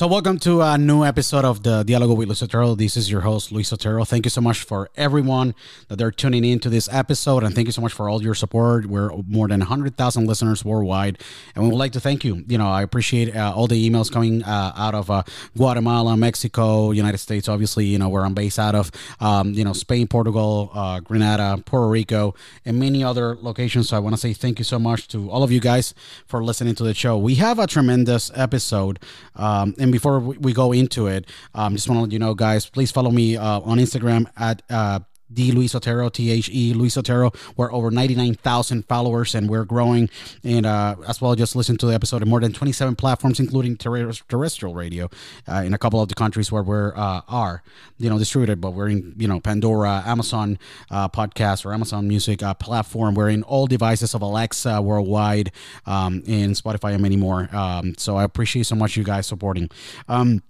So, welcome to a new episode of the Dialogo with Luis Otero. This is your host, Luis Otero. Thank you so much for everyone that they're tuning in to this episode, and thank you so much for all your support. We're more than 100,000 listeners worldwide, and we would like to thank you. You know, I appreciate uh, all the emails coming uh, out of uh, Guatemala, Mexico, United States, obviously, you know, where I'm based out of, um, you know, Spain, Portugal, uh, Grenada, Puerto Rico, and many other locations. So, I want to say thank you so much to all of you guys for listening to the show. We have a tremendous episode. Um, and before we go into it, um, just want to let you know, guys, please follow me uh, on Instagram at uh, D Luis Otero, T H E Luis Otero. We're over 99,000 followers and we're growing. And uh, as well, just listen to the episode in more than 27 platforms, including terrestrial radio uh, in a couple of the countries where we're uh, are, you know, distributed. But we're in, you know, Pandora, Amazon uh, podcast or Amazon Music uh, platform. We're in all devices of Alexa worldwide, um, in Spotify and many more. Um, so I appreciate so much you guys supporting. Um,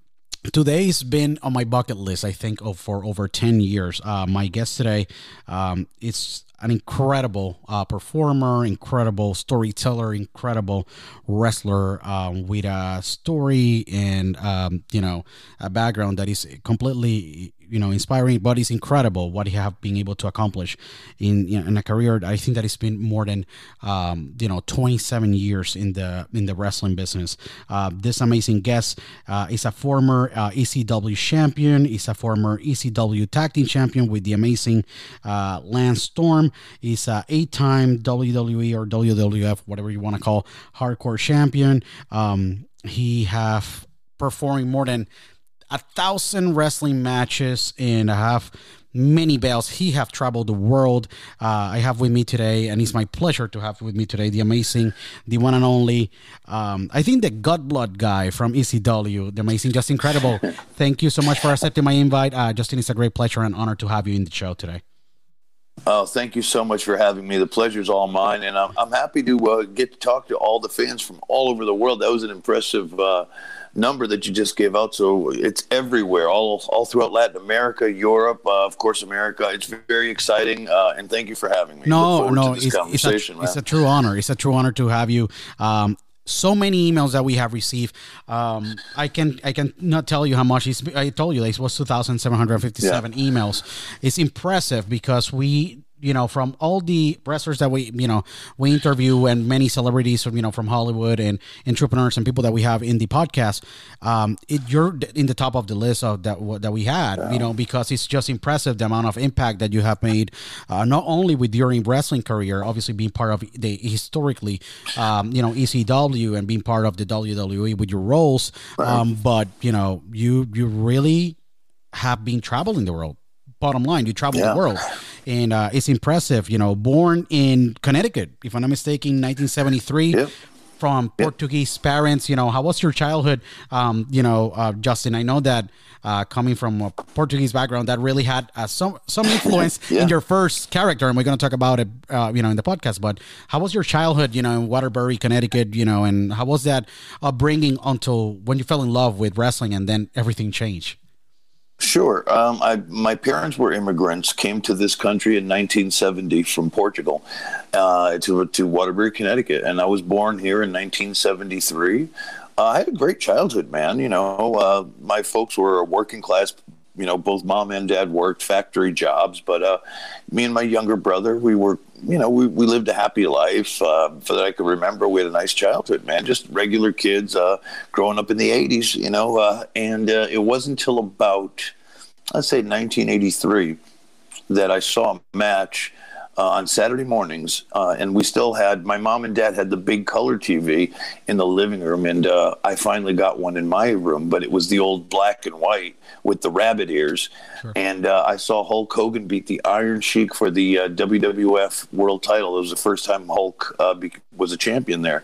today's been on my bucket list i think of for over 10 years. Uh, my guest today um, is an incredible uh, performer incredible storyteller incredible wrestler um, with a story and um, you know a background that is completely you know inspiring, but it's incredible what he have been able to accomplish in you know, in a career. I think that it's been more than um, you know 27 years in the in the wrestling business. Uh, this amazing guest uh, is a former uh, ECW champion. He's a former ECW tag team champion with the amazing uh, Lance Storm. He's a eight-time WWE or WWF, whatever you want to call, hardcore champion. Um, he have performing more than a thousand wrestling matches and I have many belts. He have traveled the world. Uh, I have with me today, and it's my pleasure to have with me today the amazing, the one and only. Um, I think the God Blood guy from ECW, the amazing, Justin Credible. Thank you so much for accepting my invite, uh, Justin. It's a great pleasure and honor to have you in the show today. Oh, thank you so much for having me. The pleasure is all mine, and I'm, I'm happy to uh, get to talk to all the fans from all over the world. That was an impressive uh, number that you just gave out. So it's everywhere, all all throughout Latin America, Europe, uh, of course, America. It's very exciting, uh, and thank you for having me. No, no, it's, it's, a, it's, a, true honor. It's a true honor to have you. Um, so many emails that we have received. Um, I can I can not tell you how much. I told you it was two thousand seven hundred fifty seven yeah. emails. It's impressive because we you know, from all the wrestlers that we, you know, we interview and many celebrities from, you know, from Hollywood and entrepreneurs and people that we have in the podcast, um, it, you're in the top of the list of that that we had, you know, because it's just impressive the amount of impact that you have made, uh, not only with your wrestling career, obviously being part of the historically, um, you know, ECW and being part of the WWE with your roles, um, but you know, you you really have been traveling the world bottom line. You travel yeah. the world, and uh, it's impressive. You know, born in Connecticut, if I'm not mistaken, 1973. Yep. From Portuguese parents, you know, how was your childhood? Um, you know, uh, Justin, I know that uh, coming from a Portuguese background, that really had uh, some some influence yeah. in your first character, and we're going to talk about it, uh, you know, in the podcast. But how was your childhood, you know, in Waterbury, Connecticut, you know, and how was that upbringing until when you fell in love with wrestling, and then everything changed? Sure. Um, I, my parents were immigrants, came to this country in 1970 from Portugal uh, to, to Waterbury, Connecticut. And I was born here in 1973. Uh, I had a great childhood, man. You know, uh, my folks were a working class you know, both mom and dad worked factory jobs, but uh, me and my younger brother, we were, you know, we, we lived a happy life. Uh, for that I could remember, we had a nice childhood, man. Just regular kids uh, growing up in the '80s, you know. Uh, and uh, it wasn't until about, let's say, 1983, that I saw a match uh, on Saturday mornings, uh, and we still had my mom and dad had the big color TV in the living room, and uh, I finally got one in my room, but it was the old black and white with the rabbit ears, sure. and uh, I saw Hulk Hogan beat the Iron Sheik for the uh, WWF World Title. It was the first time Hulk uh, be- was a champion there,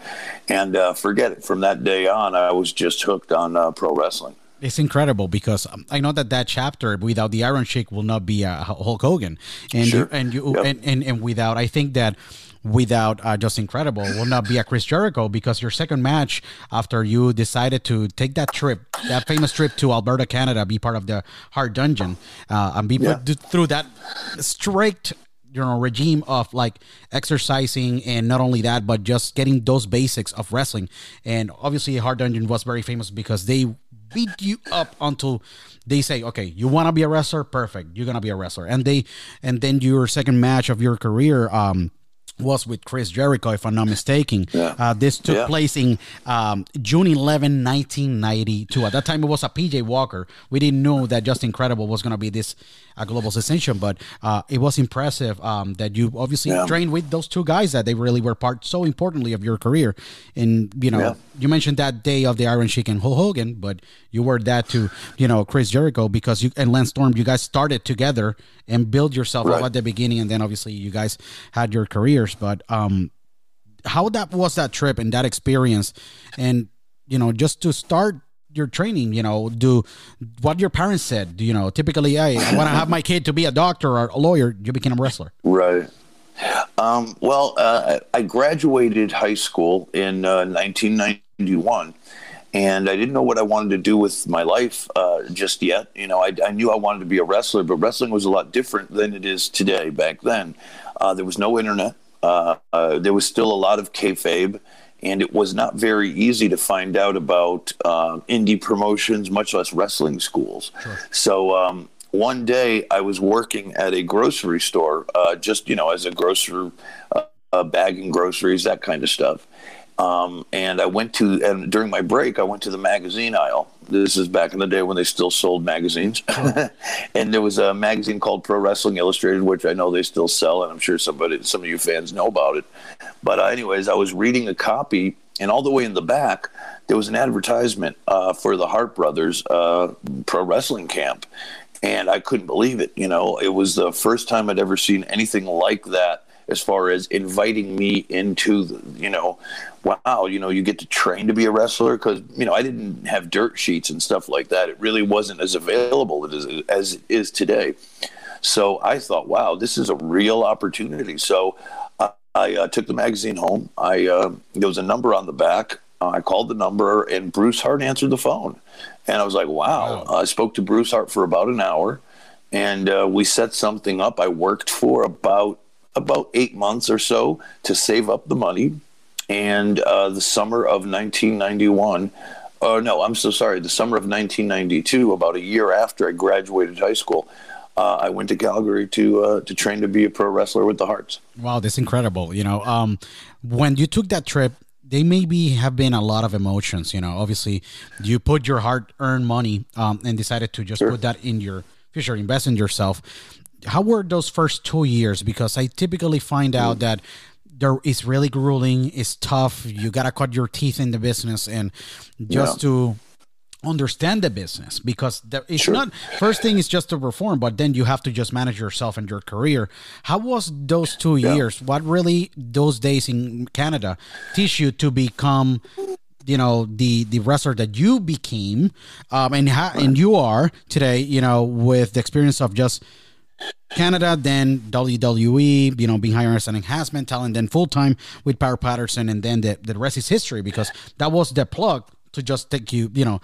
and forget it. From that day on, I was just hooked on pro wrestling it's incredible because I know that that chapter without the Iron Sheik will not be a Hulk Hogan, and sure. and you yep. and, and and without I think that without uh, Justin Credible will not be a Chris Jericho because your second match after you decided to take that trip, that famous trip to Alberta, Canada, be part of the Hart Dungeon, uh, and be yeah. put through that strict you know regime of like exercising and not only that but just getting those basics of wrestling and obviously hart dungeon was very famous because they beat you up until they say, okay, you want to be a wrestler, perfect, you're gonna be a wrestler, and they, and then your second match of your career, um, was with Chris Jericho, if I'm not mistaken. Yeah. Uh, this took yeah. place in um, June 11, 1992. At that time, it was a PJ Walker. We didn't know that Justin Credible was going to be this a global sensation. But uh, it was impressive um, that you obviously yeah. trained with those two guys that they really were part so importantly of your career. And you know, yeah. you mentioned that day of the Iron Sheik and Hulk Hogan, but you were that to you know Chris Jericho because you and Lance Storm, you guys started together and build yourself right. up at the beginning, and then obviously you guys had your careers. But um, how that was that trip and that experience, and you know, just to start your training you know do what your parents said you know typically hey, i want to have my kid to be a doctor or a lawyer you became a wrestler right um, well uh, i graduated high school in uh, 1991 and I didn't know what I wanted to do with my life uh, just yet. You know, I, I, knew I wanted to be a wrestler, but wrestling was a lot different than it is today. Back then, uh, there was no internet. Uh, uh there was still a lot of kayfabe and it was not very easy to find out about uh, indie promotions, much less wrestling schools. Sure. So um, one day I was working at a grocery store, uh, just you know, as a grocer, uh, uh, bagging groceries, that kind of stuff. Um, and I went to, and during my break, I went to the magazine aisle. This is back in the day when they still sold magazines. and there was a magazine called Pro Wrestling Illustrated, which I know they still sell, and I'm sure somebody, some of you fans know about it. But, uh, anyways, I was reading a copy, and all the way in the back, there was an advertisement uh, for the Hart Brothers uh, Pro Wrestling Camp. And I couldn't believe it. You know, it was the first time I'd ever seen anything like that as far as inviting me into the, you know, wow, you know, you get to train to be a wrestler because you know I didn't have dirt sheets and stuff like that. It really wasn't as available as as it is today. So I thought, wow, this is a real opportunity. So I, I uh, took the magazine home. I uh, there was a number on the back. Uh, I called the number, and Bruce Hart answered the phone. And I was like, wow. wow. I spoke to Bruce Hart for about an hour, and uh, we set something up. I worked for about about eight months or so to save up the money. And uh, the summer of 1991, uh, no, I'm so sorry, the summer of 1992, about a year after I graduated high school, uh, I went to Calgary to uh, to train to be a pro wrestler with the Harts. Wow, that's incredible. You know, um, when you took that trip, they maybe have been a lot of emotions. You know, obviously, you put your hard earned money um, and decided to just sure. put that in your future, invest in yourself how were those first two years? Because I typically find out that there is really grueling, it's tough. You gotta cut your teeth in the business, and just yeah. to understand the business because there, it's sure. not first thing is just to perform but then you have to just manage yourself and your career how was those two yeah. years what really those days in canada teach you to become you know the the wrestler that you became um, and ha- and you are today you know with the experience of just Canada, then WWE, you know, being hired as an enhancement talent, then full time with Power Patterson, and then the, the rest is history because that was the plug to just take you, you know,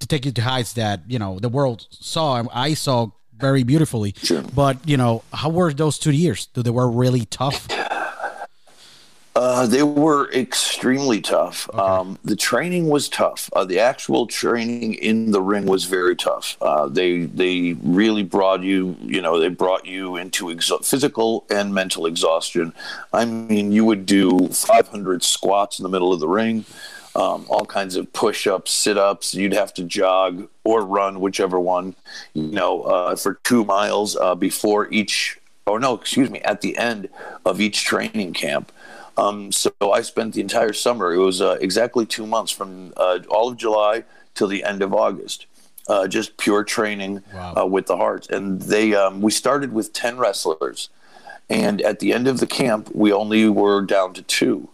to take you to heights that, you know, the world saw, I saw very beautifully. Sure. But, you know, how were those two years? Do they were really tough? Uh, they were extremely tough. Okay. Um, the training was tough. Uh, the actual training in the ring was very tough. Uh, they they really brought you, you know, they brought you into exo- physical and mental exhaustion. I mean, you would do 500 squats in the middle of the ring, um, all kinds of push-ups, sit-ups. You'd have to jog or run, whichever one, you know, uh, for two miles uh, before each. Or no, excuse me, at the end of each training camp. Um, so I spent the entire summer. It was uh, exactly two months from uh, all of July till the end of August. Uh, just pure training wow. Uh, with the Harts, and they um, we started with ten wrestlers, and at the end of the camp we only were down to two.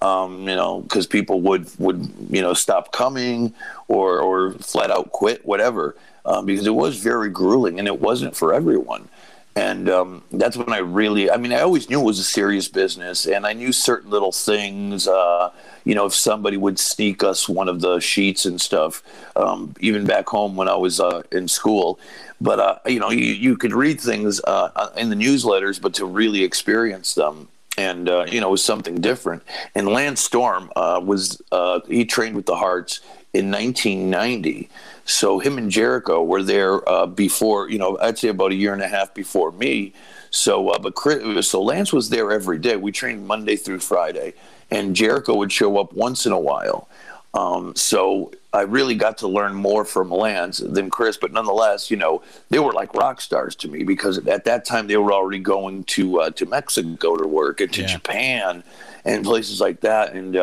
Um, you know, because people would would you know stop coming or or flat out quit, whatever, um, because it was very grueling and it wasn't for everyone and um, that's when I really, I mean, I always knew it was a serious business, and I knew certain little things. Uh, you know, if somebody would sneak us one of the sheets and stuff, um, even back home when I was uh, in school. But uh, you know, you, you could read things uh, uh, in the newsletters, but to really experience them, and uh, you know, was something different. And Lance Storm was he trained with the Harts in 1990 so him and Jericho were there uh, before, you know, I'd say about a year and a half before me. So, uh, but Chris, so Lance was there every day. We trained Monday through Friday, and Jericho would show up once in a while. Um, so I really got to learn more from Lance than Chris, but nonetheless, you know, they were like rock stars to me because at that time they were already going to uh, to Mexico to work and to yeah. Japan and places like that, and.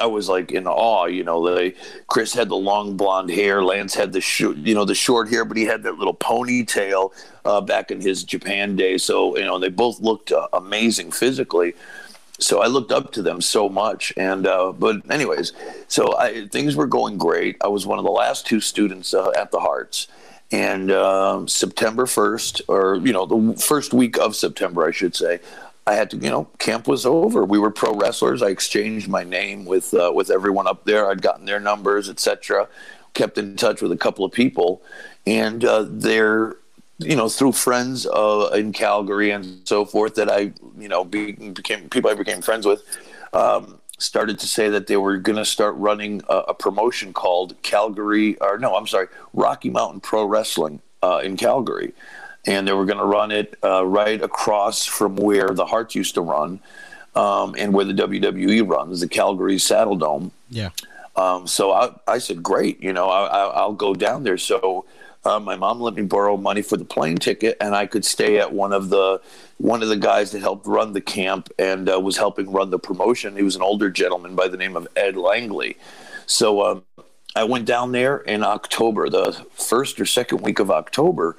I was like in awe. You know, they Chris had the long blonde hair. Lance had the sh- you know the short hair, but he had that little ponytail uh, back in his Japan day. So you know, they both looked uh, amazing physically. So I looked up to them so much. And uh, but anyways, so I, things were going great. I was one of the last two students uh, at the Harts, And uh, September 1st, or, you know, the first week of September, I should say, I had to, you know, camp was over. We were pro wrestlers. I exchanged my name with uh, with everyone up there. I'd gotten their numbers, etc. Kept in touch with a couple of people, and uh, they're, you know, through friends uh, in Calgary and so forth that I, you know, be, became people I became friends with. Um, started to say that they were going to start running a, a, promotion called Calgary, or no, I'm sorry, Rocky Mountain Pro Wrestling uh, in Calgary, and they were going to run it uh, right across from where the Harts used to run, um, and where the WWE runs, the Calgary Saddle Dome. Yeah. Um, so I, I said, great, you know, I, I, I'll go down there. So uh, my mom let me borrow money for the plane ticket, and I could stay at one of the one of the guys that helped run the camp and uh, was helping run the promotion. He was an older gentleman by the name of Ed Langley. So um, I went down there in October, the first or second week of October,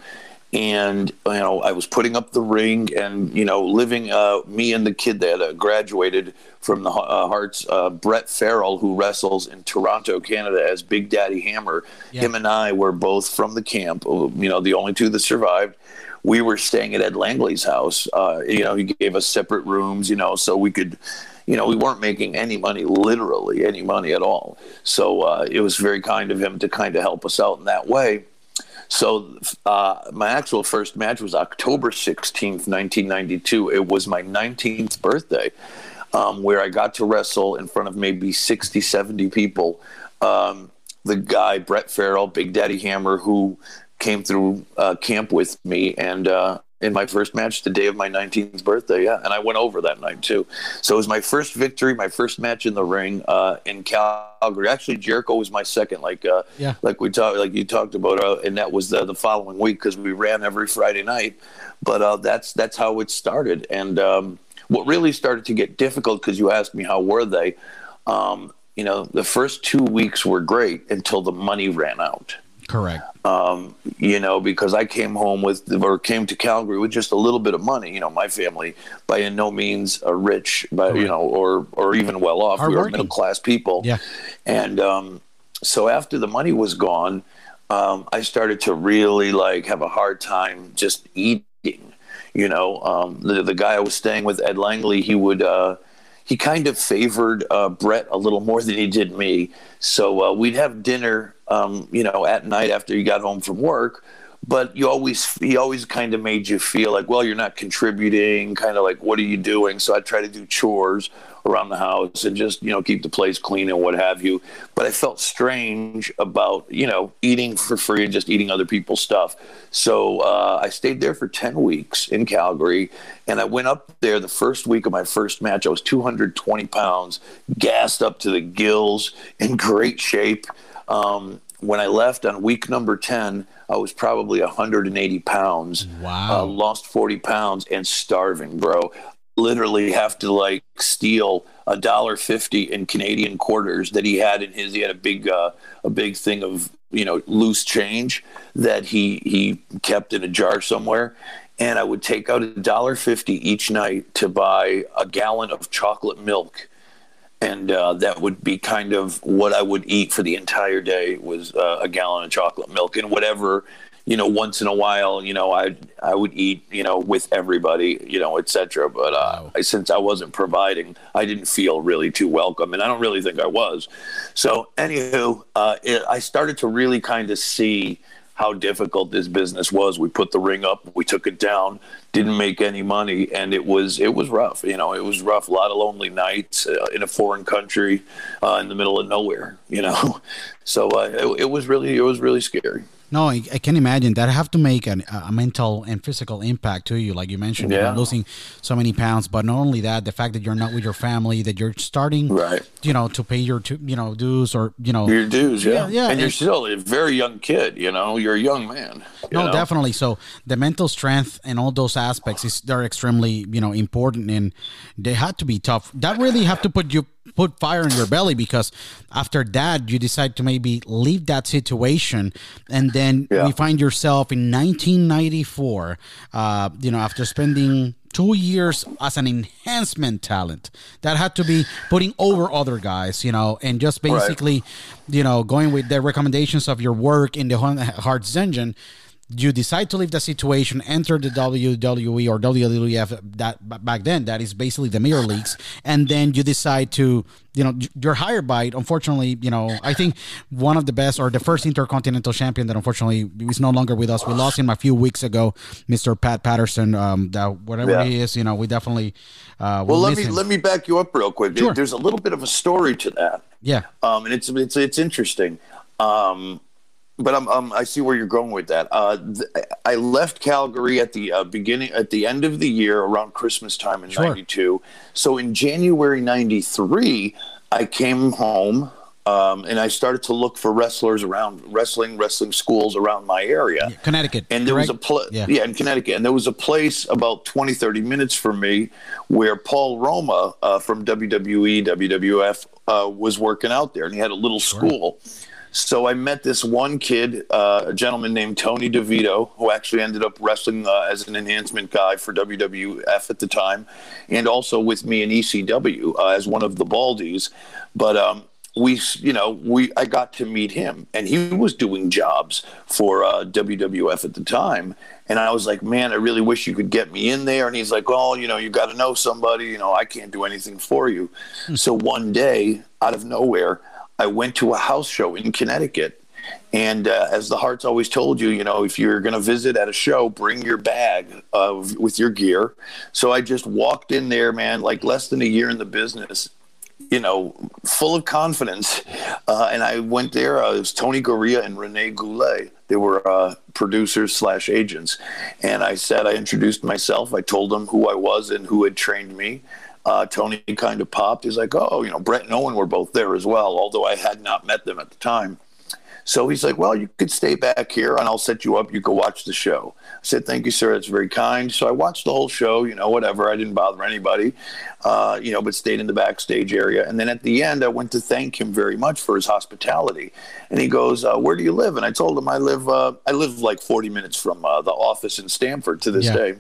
and you know I was putting up the ring and you know living. Uh, me and the kid that uh, graduated from the uh, Harts, uh, Brett Farrell, who wrestles in Toronto, Canada, as Big Daddy Hammer. Yeah. Him and I were both from the camp. uh, You know, the only two that survived. We were staying at Ed Langley's house. Uh, you know, he gave us separate rooms. You know, so we could. You know, we weren't making any money, literally any money at all. So uh, it was very kind of him to kind of help us out in that way. So uh, my actual first match was October 16th, 1992. It was my 19th birthday, um, where I got to wrestle in front of maybe 60, 70 people. Um, the guy, Brett Farrell, Big Daddy Hammer, who came through uh, camp with me and uh, in my first match the day of my 19th birthday. Yeah. And I went over that night too. So it was my first victory, my first match in the ring uh, in Calgary. Actually, Jericho was my second, like, uh, Yeah. like we talked, like you talked about, uh, and that was the, the following week because we ran every Friday night. But uh, that's that's how it started. And um, what really started to get difficult because you asked me how were they. Um, you know, the first two weeks were great until the money ran out Correct. um, you know, because I came home with or came to Calgary with just a little bit of money. You know, my family by in no means a rich, but you know, or or even well off. We were middle class people. Yeah. And um, so after the money was gone, um, I started to really like have a hard time just eating. You know, um, the the guy I was staying with, Ed Langley, he would. Uh, he kind of favored uh, Brett a little more than he did me. So uh, we'd have dinner, um, you know, at night after you got home from work. But you always, he always kind of made you feel like, well, you're not contributing. Kind of like, what are you doing? So I try to do chores around the house and just, you know, keep the place clean and what have you. But I felt strange about, you know, eating for free and just eating other people's stuff. So uh, I stayed there for 10 weeks in Calgary. And I went up there the first week of my first match. I was 220 pounds, gassed up to the gills, in great shape. Um, when I left on week number 10, I was probably 180 pounds. Wow. Uh, lost 40 pounds and starving, bro. Literally have to like steal a dollar fifty in Canadian quarters that he had in his. He had a big, uh, a big thing of you know loose change that he he kept in a jar somewhere, and I would take out a dollar fifty each night to buy a gallon of chocolate milk and uh, that would be kind of what I would eat for the entire day was uh, a gallon of chocolate milk and whatever you know once in a while you know I I would eat you know with everybody you know etc. But uh, I, since I wasn't providing, I didn't feel really too welcome, and I don't really think I was. So anywho, uh, it, I started to really kind of see how difficult this business was. We put the ring up, we took it down, didn't make any money, and it was it was rough. You know, it was rough. A lot of lonely nights uh, in a foreign country, uh, in the middle of nowhere. You know, so uh, it, it was really it was really scary. No, I, I can imagine that have to make an, a mental and physical impact to you, like you mentioned, you know, Yeah. losing so many pounds. But not only that, the fact that you're not with your family, that you're starting, Right. you know, to pay your, tu- you know, dues or you know, Your dues, yeah, Yeah, yeah, and you're and- still a very young kid. You know, you're a young man. you no, know? definitely. So the mental strength and all those aspects is they're extremely, you know, important, and they had to be tough. That really have to put you put fire in your belly because after that you decide to maybe leave that situation, and then Yeah. you find yourself in 1994. Uh, you know, after spending two years as an enhancement talent that had to be putting over other guys you know and just Right. basically you know going with the recommendations of your work in the harts dungeon you decide to leave the situation enter the wwe or wwf that back then that is basically the major leagues and then you decide to you know you're hired by it unfortunately you know i think one of the best or the first intercontinental champion that unfortunately is no longer with us we lost him a few weeks ago mr pat patterson um that whatever Yeah. he is you know we definitely uh Well, let me him. let me back you up real quick. Sure. There's a little bit of a story to that. yeah um, and it's it's it's interesting. Um, but I'm, um, I see where you're going with that. Uh, th- I left Calgary at the uh, beginning, at the end of the year, around Christmas time in Sure. '92. So in January '93, I came home um, and I started to look for wrestlers around wrestling, wrestling schools around my area. Connecticut. And there was a correct? place, Yeah. yeah. in Connecticut, and there was a place about 20, 30 minutes from me where Paul Roma uh, from WWE, WWF uh, was working out there, and he had a little school. So I met this one kid, uh, a gentleman named Tony DeVito, who actually ended up wrestling uh, as an enhancement guy for WWF at the time, and also with me in ECW uh, as one of the Baldies. But um, we, you know, we I got to meet him, and he was doing jobs for uh, WWF at the time. And I was like, man, I really wish you could get me in there. And he's like, oh, you know, you got to know somebody. You know, I can't do anything for you. So one day, out of nowhere, I went to a house show in Connecticut. And uh, as the Harts always told you, you know, if you're going to visit at a show, bring your bag of, with your gear. So I just walked in there, man, like less than a year in the business, you know, full of confidence. Uh, and I went there. Uh, it was Tony Garea and Rene Goulet. They were uh, producers slash agents. And I said, I introduced myself. I told them who I was and who had trained me. Uh, Tony kind of popped. He's like, oh, you know, Brett and Owen were both there as well, although I had not met them at the time. So he's like, well, you could stay back here and I'll set you up. You could watch the show. I said, thank you, sir. That's very kind. So I watched the whole show, you know, whatever. I didn't bother anybody, uh, you know, but stayed in the backstage area. And then at the end, I went to thank him very much for his hospitality. And he goes, uh, where do you live? And I told him I live, uh, I live like 40 minutes from uh, the office in Stamford to this Yeah. day.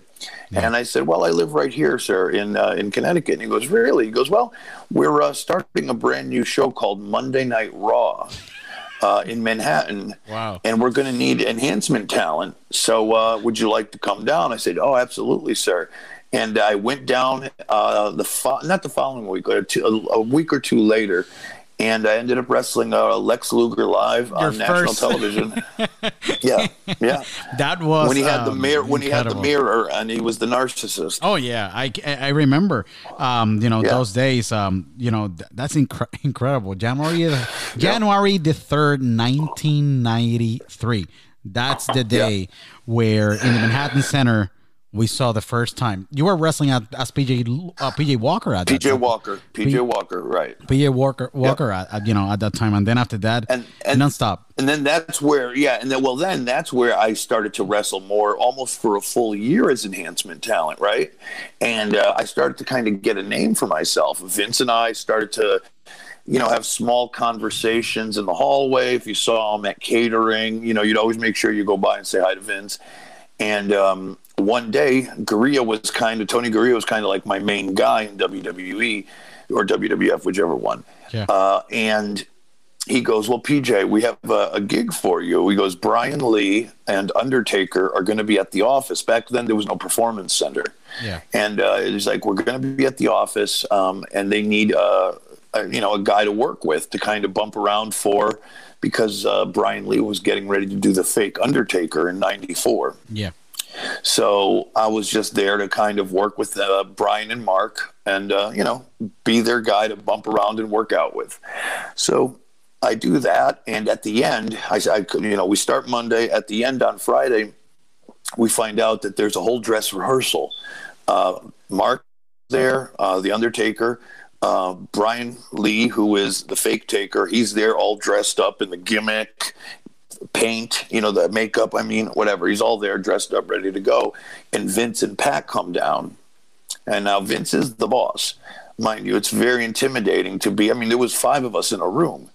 And I said, "Well, I live right here, sir, in uh, in Connecticut." And he goes, "Really?" He goes, "Well, we're uh, starting a brand new show called Monday Night Raw." Uh, in Manhattan, Wow. and we're going to need enhancement talent. So, uh, would you like to come down? I said, "Oh, absolutely, sir." And I went down uh, the fo- not the following week, or two, a, a week or two later, and I ended up wrestling uh, Lex Luger live on Your national television. yeah, yeah. That was When he had the um, mirror, when he had the mirror, and he was the narcissist. Oh yeah, I, I remember. Um, you know Yeah. those days. Um, you know th- that's incre- incredible. January the- January the third, nineteen ninety three. That's the day where in the Manhattan Center we saw the first time you were wrestling at, as PJ uh, PJ Walker at PJ. Walker, PJ Walker, right. PJ Walker Walker at, at, you know at that time, and then after that, And- and- nonstop. And then that's where, yeah, and then well, then that's where I started to wrestle more, almost for a full year as enhancement talent, right? And uh, I started to kind of get a name for myself. Vince and I started to, you know, have small conversations in the hallway. If you saw him at catering, you know, you'd always make sure you go by and say hi to Vince. And um, one day, Garea was kind of Tony Garea was kind of like my main guy in WWE or WWF, whichever one. Yeah. Uh, and he goes, Well, PJ, we have a, a gig for you. He goes, Brian Lee and Undertaker are going to be at the office. Back then, there was no performance center. Yeah. And uh, he's like, We're going to be at the office, um, and they need uh, a, you know, a guy to work with to kind of bump around for because uh, Brian Lee was getting ready to do the fake Undertaker in 94. Yeah. So I was just there to kind of work with uh, Brian and Mark and, uh, you know, be their guy to bump around and work out with. So I do that. And at the end, I, I you know, we start Monday. At the end on Friday, we find out that there's a whole dress rehearsal. Uh, Mark there, uh, the Undertaker, uh, Brian Lee, who is the fake taker, he's there all dressed up in the gimmick, paint, you know, the makeup, I mean, whatever. He's all there dressed up, ready to go. And Vince and Pat come down. And now Vince is the boss. Mind you, it's very intimidating to be. I mean, there was five of us in a room.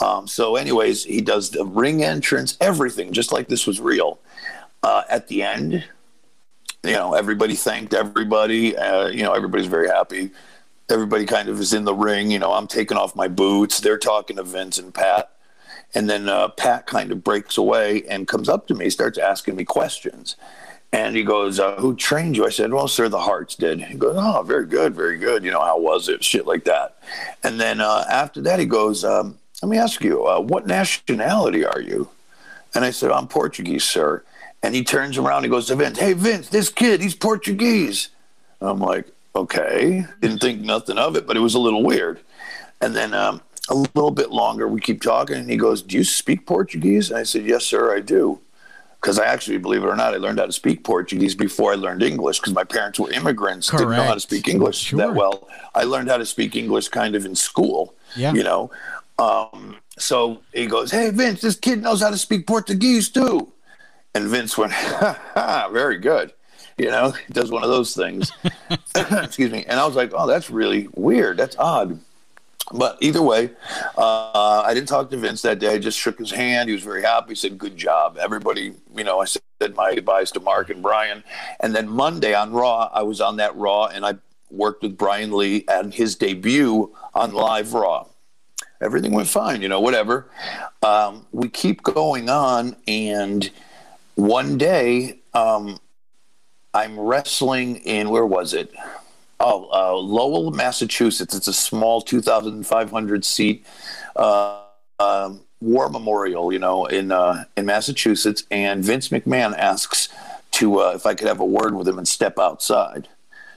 Um, so, anyways, he does the ring entrance, everything, just like this was real. Uh, at the end, you know, everybody thanked everybody. Uh, you know, everybody's very happy. Everybody kind of is in the ring. You know, I'm taking off my boots. They're talking to Vince and Pat. And then uh, Pat kind of breaks away and comes up to me, starts asking me questions. And he goes, uh, Who trained you? I said, Well, sir, the Harts did. He goes, Oh, very good, very good. You know, how was it? Shit like that. And then uh, after that, he goes, um, Let me ask you, uh, what nationality are you? And I said, I'm Portuguese, sir. And he turns around and goes to Vince, Hey, Vince, this kid, he's Portuguese. And I'm like, Okay. Didn't think nothing of it, but it was a little weird. And then um, a little bit longer. We keep talking, and he goes, "Do you speak Portuguese?" And I said, "Yes, sir, I do." Because I actually, believe it or not, I learned how to speak Portuguese before I learned English. Because my parents were immigrants, didn't know how to speak English Sure. that well. I learned how to speak English kind of in school. Yeah. You know. Um, so he goes, "Hey, Vince, this kid knows how to speak Portuguese too." And Vince went, ha, ha, very good. You know, he does one of those things. Excuse me. And I was like, oh, that's really weird. That's odd. But either way, uh, I didn't talk to Vince that day. I just shook his hand. He was very happy. He said, good job. Everybody, you know, I said my goodbyes to Mark and Brian. And then Monday on Raw, I was on that Raw and I worked with Brian Lee and his debut on Live Raw everything went fine, you know, whatever. Um, we keep going on, and one day um, I'm wrestling in where was it? Oh, uh, Lowell, Massachusetts. It's a small 2,500 seat uh, um, war memorial, you know, in uh, in Massachusetts. And Vince McMahon asks to uh, if I could have a word with him and step outside.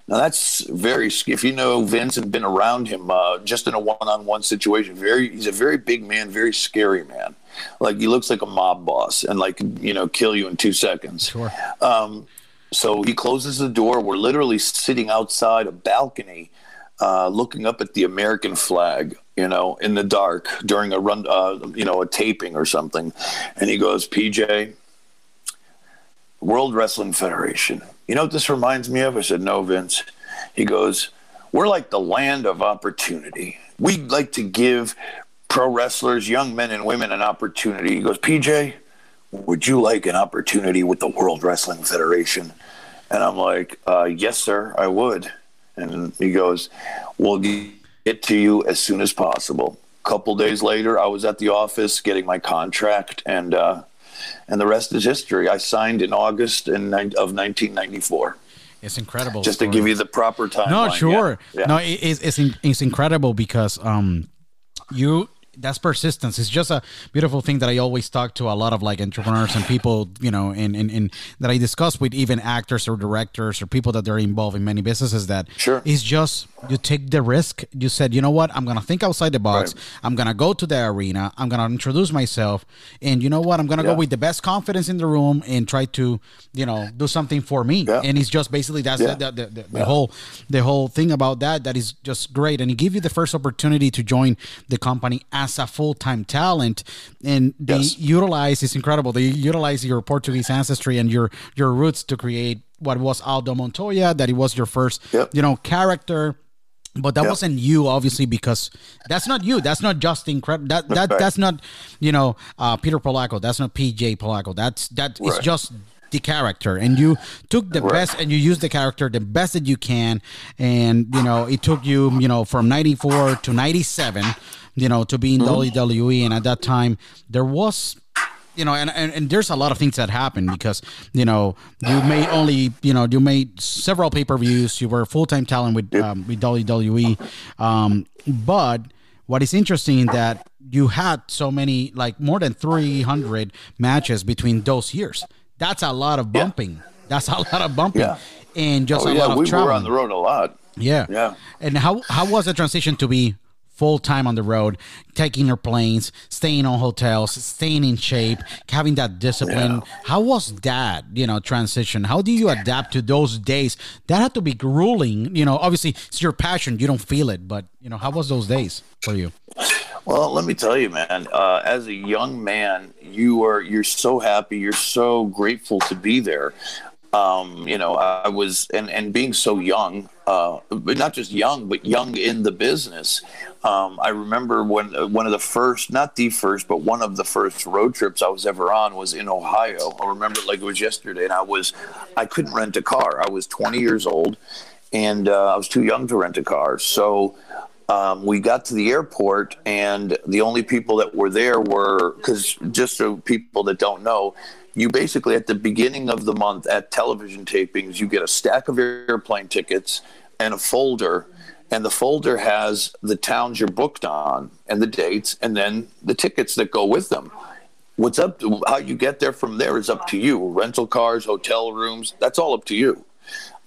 Now that's very. If you know Vince and been around him, uh, just in a one-on-one situation, very. He's a very big man, very scary man. Like he looks like a mob boss, and like you know, kill you in two seconds. Sure. Um, so he closes the door. We're literally sitting outside a balcony, uh, looking up at the American flag. You know, in the dark during a run, uh, you know, a taping or something. And he goes, "PJ, World Wrestling Federation. You know what this reminds me of? I said, No, Vince. He goes, We're like the land of opportunity. We'd like to give pro wrestlers, young men and women, an opportunity. He goes, PJ, would you like an opportunity with the World Wrestling Federation? And I'm like, uh, Yes, sir, I would. And he goes, We'll get to you as soon as possible. A couple days later, I was at the office getting my contract, and uh, and the rest is history. I signed in August in, of 1994. It's incredible. Just to give you the proper time. No, yeah. sure. Yeah. No, it, it's it's, it's incredible because um, you that's persistence. It's just a beautiful thing that I always talk to a lot of like entrepreneurs and people, you know, and and, and that I discuss with even actors or directors or people that they're involved in many businesses. That Sure. it's just you take the risk. You said, you know what, I'm gonna think outside the box. Right. I'm gonna go to the arena. I'm gonna introduce myself, and you know what, I'm gonna go with the best confidence in the room and try to, you know, do something for me. Yeah. And it's just basically that's Yeah. the, the, the, the whole the whole thing about that that is just great and it give you the first opportunity to join the company as a full-time talent and they Yes. utilize it's incredible they utilize your portuguese ancestry and your your roots to create what was aldo montoya that it was your first Yep. you know character but that Yep. wasn't you obviously because that's not you that's not Justin Credible that that Right. that's not you know uh peter Polaco. that's not pj Polaco. that's that it's Right. just the character and you took the Right. best and you used the character the best that you can and you know it took you you know from 94 to 97 you know to be in WWE and at that time there was you know and, and and there's a lot of things that happened because you know you made only you know you made several pay-per-views you were a full-time talent with um, with WWE um but what is interesting that you had so many like more than 300 matches between those years that's a lot of bumping that's a lot of bumping Yeah. and just Oh, a yeah, lot of we traveling were on the road a lot. yeah. Yeah. And how how was the transition to be full time on the road, taking your planes, staying on hotels, staying in shape, having that discipline? How was that, you know, transition? How do you adapt to those days? That had to be grueling. You know, obviously it's your passion, you don't feel it, but you know, how was those days for you? Well, let me tell you, man. Uh, as a young man, you are you're so happy. You're so grateful to be there. Um, you know, I was and and being so young, uh, but not just young, but young in the business. Um, I remember when uh, one of the first, not the first, but one of the first road trips I was ever on was in Ohio. I remember it like it was yesterday, and I was I couldn't rent a car. I was 20 years old, and uh, I was too young to rent a car. So um, we got to the airport, and the only people that were there were because just so people that don't know, you basically at the beginning of the month at television tapings, you get a stack of airplane tickets and a folder. And the folder has the towns you're booked on and the dates, and then the tickets that go with them. What's up? To, how you get there from there is up to you. Rental cars, hotel rooms, that's all up to you.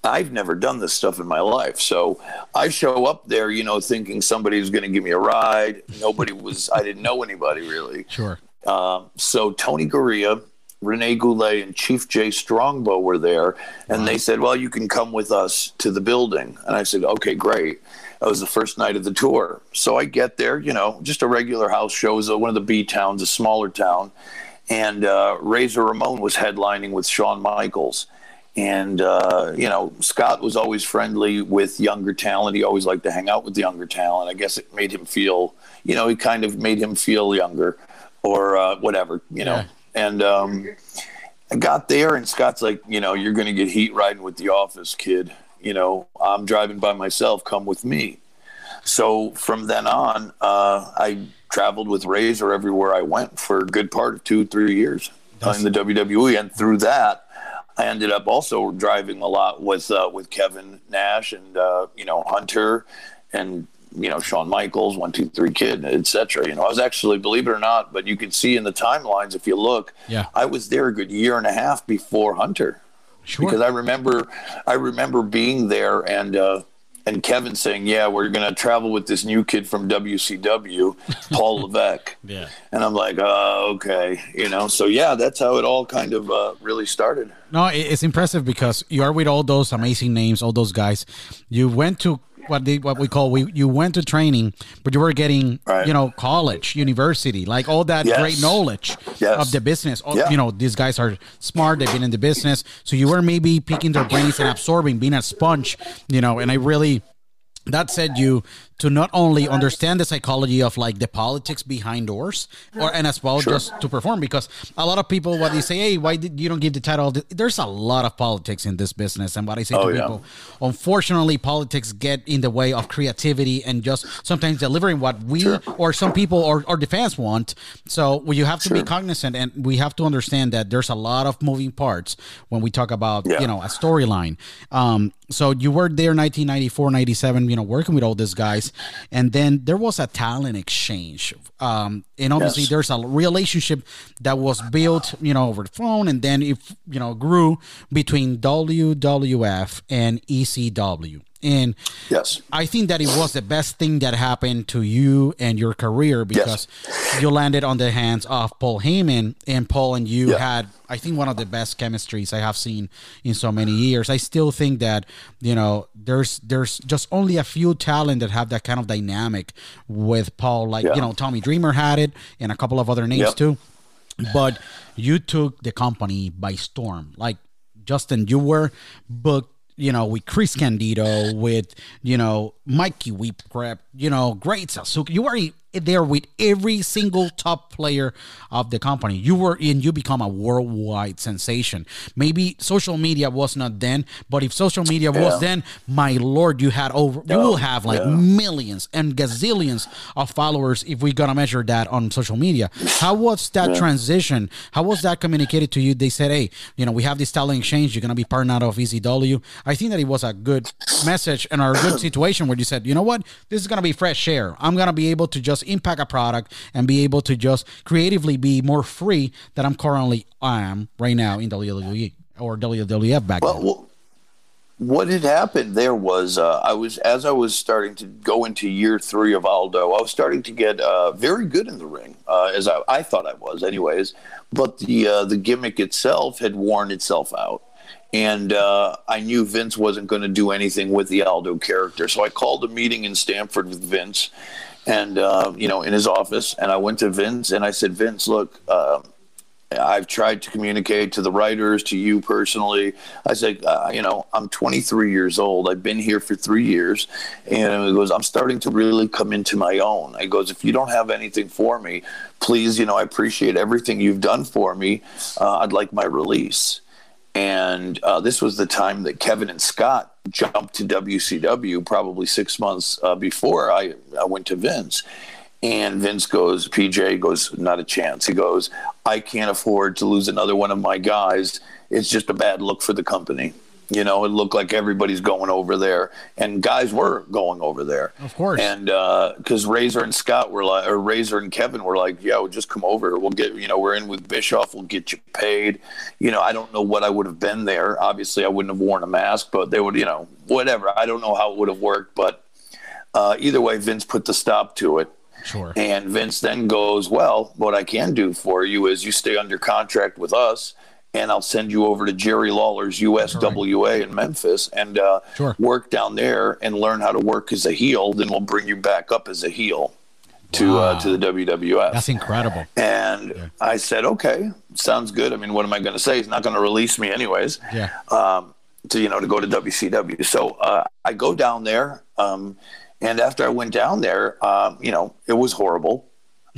I've never done this stuff in my life. So I show up there, you know, thinking somebody's going to give me a ride. Nobody was, I didn't know anybody really. Sure. Uh, so Tony Garea, Rene Goulet, and Chief Jay Strongbow were there. And wow. they said, well, you can come with us to the building. And I said, okay, great. That was the first night of the tour. So I get there, you know, just a regular house show. It was one of the B towns, a smaller town. And uh, Razor Ramon was headlining with Shawn Michaels and, uh, you know, Scott was always friendly with younger talent. He always liked to hang out with the younger talent. I guess it made him feel, you know, he kind of made him feel younger or uh, whatever, you know. Yeah. And um, I got there, and Scott's like, you know, you're going to get heat riding with the office, kid. You know, I'm driving by myself. Come with me. So from then on, uh, I traveled with Razor everywhere I went for a good part of two, three years That's- in the WWE. And through that, I ended up also driving a lot with uh, with Kevin Nash and uh, you know Hunter and you know Shawn Michaels, One Two Three Kid, etc. You know, I was actually, believe it or not, but you can see in the timelines if you look, yeah, I was there a good year and a half before Hunter, sure. because I remember I remember being there and. Uh, and Kevin saying, "Yeah, we're going to travel with this new kid from WCW, Paul Levesque." yeah, and I'm like, "Oh, okay," you know. So yeah, that's how it all kind of uh, really started. No, it's impressive because you are with all those amazing names, all those guys. You went to what they what we call we you went to training, but you were getting right. you know college, university, like all that yes. great knowledge yes. of the business. All, yeah. You know these guys are smart; they've been in the business, so you were maybe picking their brains and absorbing, being a sponge. You know, and I really that said you to not only understand the psychology of like the politics behind doors or and as well sure. just to perform because a lot of people what they say hey why did you don't give the title there's a lot of politics in this business and what i say oh, to yeah. people unfortunately politics get in the way of creativity and just sometimes delivering what we sure. or some people or, or the fans want so you have to sure. be cognizant and we have to understand that there's a lot of moving parts when we talk about yeah. you know a storyline um so you were there 1994 97 you know working with all these guys and then there was a talent exchange. Um, and obviously yes. there's a relationship that was built you know over the phone and then it you know grew between wwf and ecw and yes, I think that it was the best thing that happened to you and your career because yes. you landed on the hands of Paul Heyman, and Paul and you yeah. had, I think, one of the best chemistries I have seen in so many years. I still think that you know there's there's just only a few talent that have that kind of dynamic with Paul. Like yeah. you know, Tommy Dreamer had it, and a couple of other names yep. too. But you took the company by storm. Like Justin, you were booked you know, with Chris Candido, with, you know, Mikey Whipwreck, you know, great Sasuke. You are there with every single top player of the company. You were in, you become a worldwide sensation. Maybe social media was not then, but if social media yeah. was then, my lord, you had over, you will have like yeah. millions and gazillions of followers if we gonna measure that on social media. How was that yeah. transition? How was that communicated to you? They said, hey, you know, we have this talent exchange. You're gonna be partner of ECW. I think that it was a good message and a good situation where you said, you know what, this is gonna be fresh air. I'm gonna be able to just impact a product and be able to just creatively be more free that I'm currently I am right now in WWE or WWF back well, then. Well, what had happened there was uh, I was as I was starting to go into year three of Aldo, I was starting to get uh, very good in the ring, uh, as I, I, thought I was, anyways. But the uh, the gimmick itself had worn itself out and uh, I knew Vince wasn't going to do anything with the Aldo character. So I called a meeting in Stamford with Vince, and uh, you know, in his office, and I went to Vince and I said, Vince, look. Uh, I've tried to communicate to the writers, to you personally. I said, uh, you know, I'm 23 years old. I've been here for three years. And he goes, I'm starting to really come into my own. He goes, if you don't have anything for me, please, you know, I appreciate everything you've done for me. Uh, I'd like my release. And uh, this was the time that Kevin and Scott jumped to WCW, probably six months uh, before I, I went to Vince. And Vince goes, PJ goes, not a chance. He goes, I can't afford to lose another one of my guys. It's just a bad look for the company. You know, it looked like everybody's going over there, and guys were going over there. Of course. And because Razor and Scott were like, or Razor and Kevin were like, "Yo, just come over. We'll get, you know, we're in with Bischoff. We'll get you paid." You know, I don't know what I would have been there. Obviously, I wouldn't have worn a mask, but they would, you know, whatever. I don't know how it would have worked, but uh, either way, Vince put the stop to it. Sure. And Vince then goes, Well, what I can do for you is you stay under contract with us, and I'll send you over to Jerry Lawler's USWA in Memphis and uh, Sure. work down there and learn how to work as a heel. Then we'll bring you back up as a heel to Wow. uh, to the WWF. That's incredible. and I said, Okay, sounds good. I mean, what am I going to say? He's not going to release me, anyways Yeah. um, to you know to go to WCW. So uh, I go down there, um, and after I went down there, um, you know, it was horrible.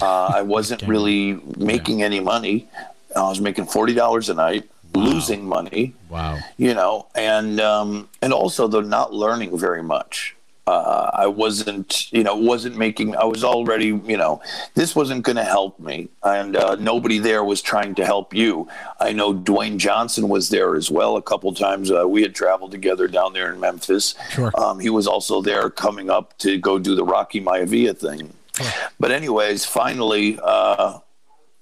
Uh, I wasn't really making any money. I was making forty dollars a night, losing money. Wow. You know, and um, and also though not learning very much. Uh, I wasn't, you know, wasn't making. I was already, you know, this wasn't going to help me, and uh, nobody there was trying to help you. I know Dwayne Johnson was there as well a couple times. Uh, we had traveled together down there in Memphis. Sure. Um, he was also there coming up to go do the Rocky Maivia thing. But anyways, finally, uh,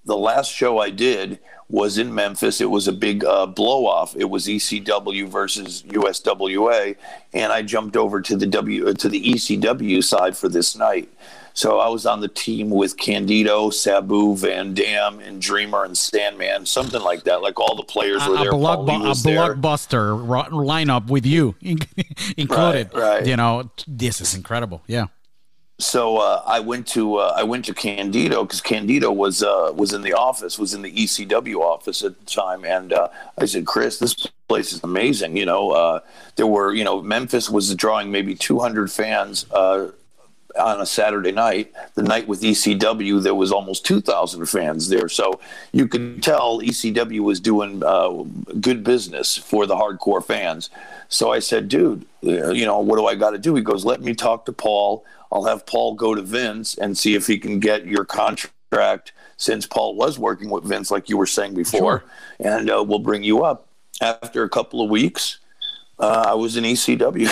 the last show I did was in Memphis. It was a big uh, blow off. It was ECW versus USWA, and I jumped over to the W to the ECW side for this night. So I was on the team with Candido, Sabu, Van Dam, and Dreamer and Sandman, something like that. Like all the players were a, there. block, a there. blockbuster ro- lineup with you included. Right, right. You know, this is incredible. Yeah. So uh, I went to uh, I went to Candido because Candido was uh, was in the office, was in the ECW office at the time, and uh, I said, Chris, this place is amazing. You know, uh, there were you know Memphis was drawing maybe 200 fans. Uh, on a Saturday night, the night with ECW, there was almost 2,000 fans there. So you could tell ECW was doing good business for the hardcore fans. So I said, dude, you know, what do I got to do? He goes, let me talk to Paul. I'll have Paul go to Vince and see if he can get your contract since Paul was working with Vince, like you were saying before, and uh, we'll bring you up. After a couple of weeks, uh, I was in ECW.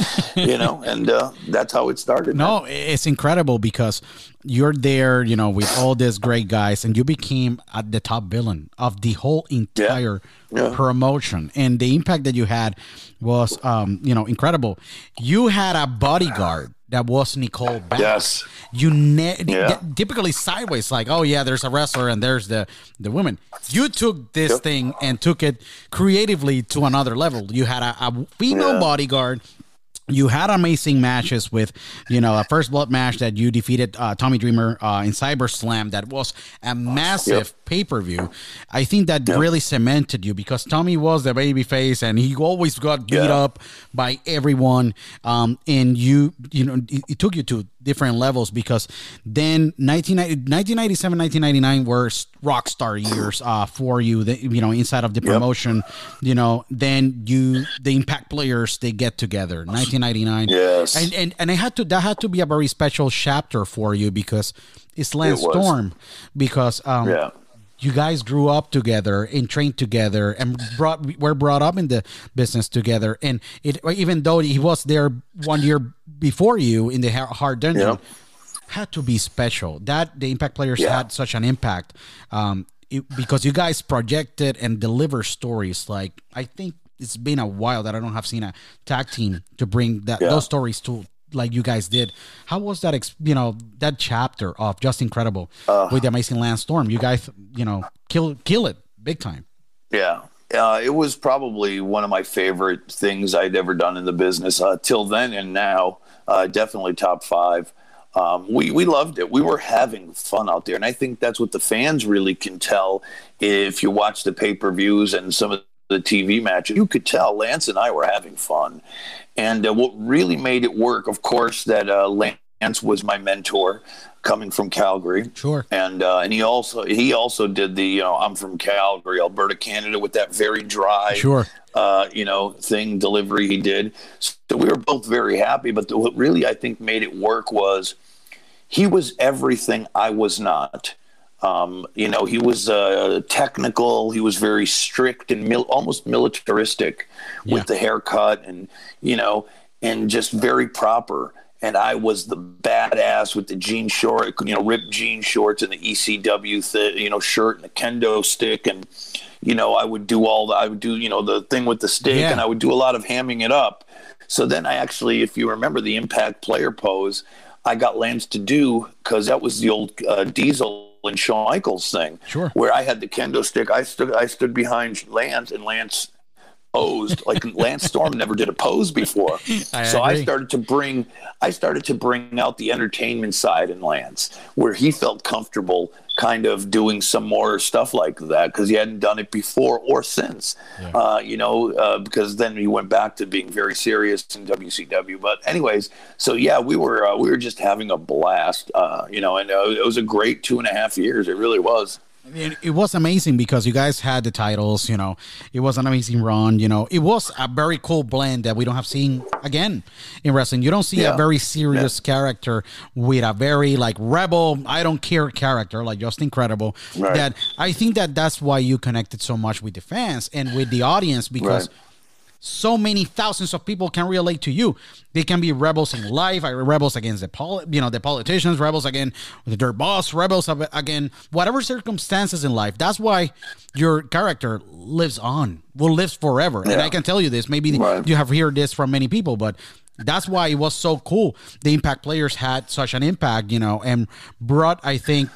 you know, and uh, that's how it started. No, it's incredible because you're there, you know, with all these great guys, and you became at the top villain of the whole entire Yeah. promotion. And the impact that you had was, um, you know, incredible. You had a bodyguard that was Nicole Bass. Yes. You ne- Yeah. typically sideways, like, oh yeah, there's a wrestler and there's the the woman. You took this Yep. thing and took it creatively to another level. You had a, a female Yeah. bodyguard. You had amazing matches with, you know, a first blood match that you defeated uh, Tommy Dreamer uh, in Cyber Slam. That was a massive pay per view. I think that really cemented you because Tommy was the baby face and he always got beat Yeah. up by everyone. Um, and you, you know, it, it took you to different levels because then 1990, 1997, 1999 were rock star years uh, for you, the, you know, inside of the promotion. You know, then you, the Impact players, they get together. 1999. Yes. And, and, and it had to, that had to be a very special chapter for you because it's Lance It. Storm. Because, um, Yeah. You guys grew up together and trained together and brought were brought up in the business together and it even though he was there one year before you in the hart dungeon Yeah. had to be special that the impact players Yeah. had such an impact um it, because you guys projected and deliver stories like i think it's been a while that i don't have seen a tag team to bring that Yeah. those stories to like you guys did how was that ex- you know that chapter of just incredible Uh. with the amazing Lance Storm. You guys, you know, kill kill it big time. Yeah. Uh, it was probably one of my favorite things I'd ever done in the business uh, till then and now. Uh, definitely top five. Um, we, we loved it. We were having fun out there. And I think that's what the fans really can tell if you watch the pay per views and some of the TV matches. You could tell Lance and I were having fun. And uh, what really made it work, of course, that uh, Lance was my mentor coming from Calgary Sure. and uh, and he also he also did the you know I'm from Calgary, Alberta, Canada, with that very dry, Sure. uh, you know, thing delivery he did. So we were both very happy. But the, what really I think made it work was he was everything I was not. Um, you know, he was uh, technical. He was very strict and mil- almost militaristic with Yeah. the haircut, and you know, and just very proper. And I was the badass with the jean short, you know, ripped jean shorts and the ECW, th- you know, shirt and the kendo stick, and you know, I would do all the, I would do, you know, the thing with the stick, Yeah. and I would do a lot of hamming it up. So then I actually, if you remember the Impact player pose, I got Lance to do because that was the old uh, Diesel and Shawn Michaels thing. Sure. Where I had the kendo stick, I stood, I stood behind Lance, and Lance posed like Lance Storm never did a pose before. I so I started to bring, I started to bring out the entertainment side in Lance, where he felt comfortable kind of doing some more stuff like that because he hadn't done it before or since. Uh, you know, uh, because then he went back to being very serious in WCW. But anyways, so yeah, we were uh, we were just having a blast. Uh, you know, and uh, it was a great two and a half years. It really was. It, it was amazing because you guys had the titles you know. It was an amazing run you know. It was a very cool blend that we don't have seen again in wrestling. You don't see a very serious character with a very like rebel i don't care character like just incredible Right. that i think that that's why you connected so much with the fans and with the audience because Right. So many thousands of people can relate to you. They can be rebels in life, uh, rebels against the poli- you know the politicians, rebels against their boss, rebels again whatever circumstances in life. That's why your character lives on, will live forever. And I can tell you this. Maybe Right. you have heard this from many people, but that's why it was so cool. The Impact players had such an impact, you know, and brought I think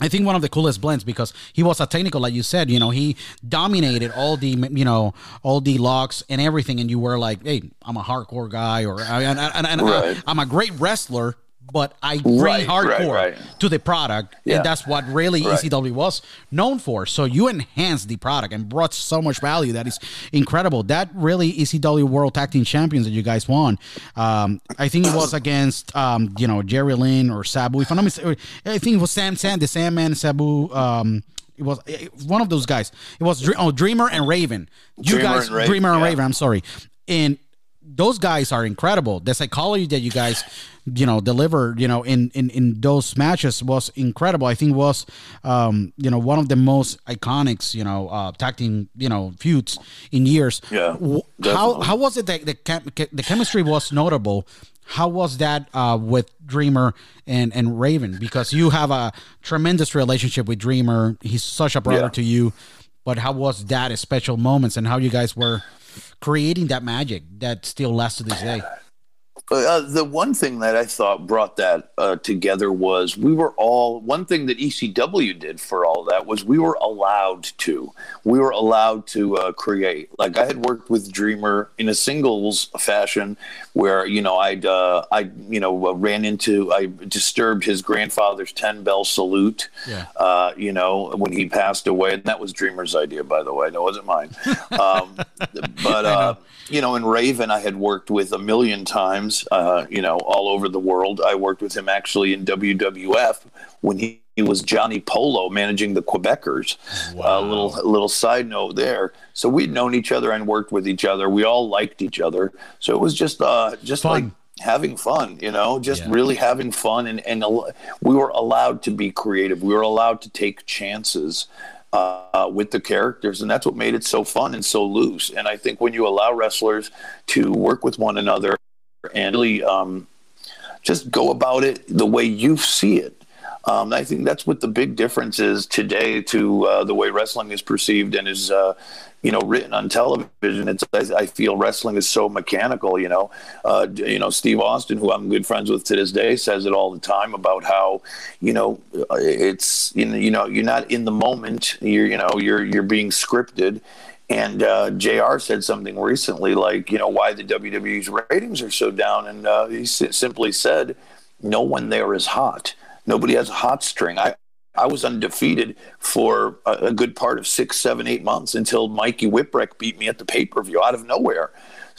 I think one of the coolest blends because he was a technical, like you said. You know, he dominated all the you know all the locks and everything, and you were like, "Hey, I'm a hardcore guy," or "and, and, and Right. I'm a great wrestler." But I bring Right, hardcore right, right. to the product, Yeah. and that's what really. ECW was known for. So you enhanced the product and brought so much value that is incredible. That really ECW World Tag Team Champions that you guys won. Um, I think it was against um, you know Jerry Lynn or Sabu. If I'm not mistaken, I think it was Sam Sand, the Sandman, Sabu. Um, it was one of those guys. It was oh Dreamer and Raven. You Dreamer guys, and Raven, Dreamer and yeah. Raven. I'm sorry, and those guys are incredible. The psychology that you guys, you know, delivered, you know, in in in those matches was incredible. I think was, um, you know, one of the most iconics, you know, uh, tag team, you know, feuds in years. Yeah, W- How how was it that the chem- the chemistry was notable? How was that uh, with Dreamer and and Raven? Because you have a tremendous relationship with Dreamer. He's such a brother Yeah. to you. But how was that special moments and how you guys were creating that magic that still lasts to this day? Uh, the one thing that I thought brought that uh, together was we were all one thing that ECW did for all that was we were allowed to. We were allowed to uh, create. Like I had worked with Dreamer in a singles fashion where you know I'd uh, I you know uh, ran into I disturbed his grandfather's ten bell salute Yeah. uh, you know when he passed away. And that was Dreamer's idea by the way. No it wasn't mine. Um, but uh, you know in Raven I had worked with a million times uh, you know all over the world. I worked with him actually in WWF when he, he was Johnny Polo managing the Quebecers. A little little side note there. So we'd known each other and worked with each other. We all liked each other. So it was just uh, just Fun. like having fun you know just Yeah. really having fun and, and al- we were allowed to be creative. We were allowed to take chances uh, with the characters and that's what made it so fun and so loose. And i think when you allow wrestlers to work with one another and really um, just go about it the way you see it um, I think that's what the big difference is today to uh, the way wrestling is perceived and is, uh, you know, written on television. It's I, feel wrestling is so mechanical. You know, uh, you know Steve Austin, who I'm good friends with to this day, says it all the time about how, you know, it's you know, you know you're not in the moment. You're you know you're you're being scripted. And uh, Jr. said something recently, like you know why the WWE's ratings are so down, and uh, he s- simply said, "No one there is hot." Nobody has a hot string. I, I was undefeated for a, a good part of six, seven, eight months until Mikey Whipwreck beat me at the pay per view out of nowhere.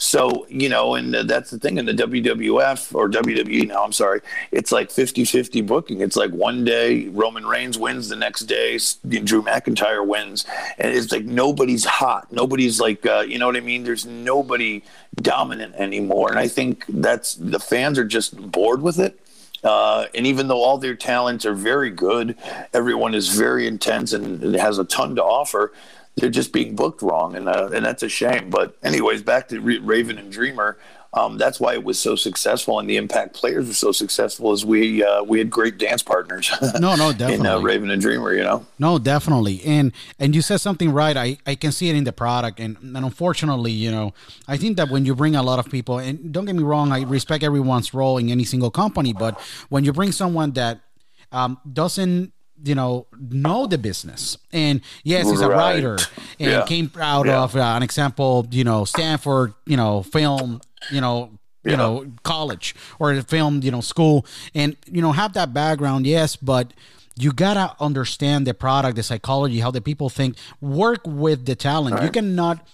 So, you know, and that's the thing in the WWF or WWE now, I'm sorry, it's like 50 50 booking. It's like one day Roman Reigns wins, the next day Drew McIntyre wins. And it's like nobody's hot. Nobody's like, uh, you know what I mean? There's nobody dominant anymore. And I think that's the fans are just bored with it Uh, and even though all their talents are very good, everyone is very intense and has a ton to offer. They're just being booked wrong, and uh, and that's a shame. But anyways, back to Raven and Dreamer. Um, that's why it was so successful, and the Impact players were so successful. As we uh, we had great dance partners. no, no, definitely. in uh, Raven and Dreamer, you know. No, definitely, and and you said something right. I I can see it in the product, and, and unfortunately, you know, I think that when you bring a lot of people, and don't get me wrong, I respect everyone's role in any single company, but when you bring someone that um, doesn't you know know the business and yes he's a writer and yeah. came out yeah. of uh, an example you know stanford you know film you know you yeah. know college or a film you know school and you know have that background yes but you gotta understand the product the psychology how the people think work with the talent right. you cannot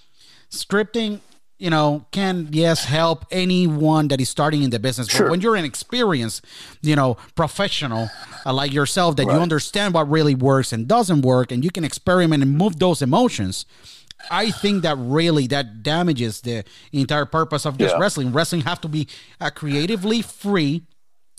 scripting you know can yes help anyone that is starting in the business sure. but when you're an experienced you know professional uh, like yourself that right. you understand what really works and doesn't work and you can experiment and move those emotions I think that really that damages the entire purpose of just yeah. wrestling. Wrestling have to be a creatively free,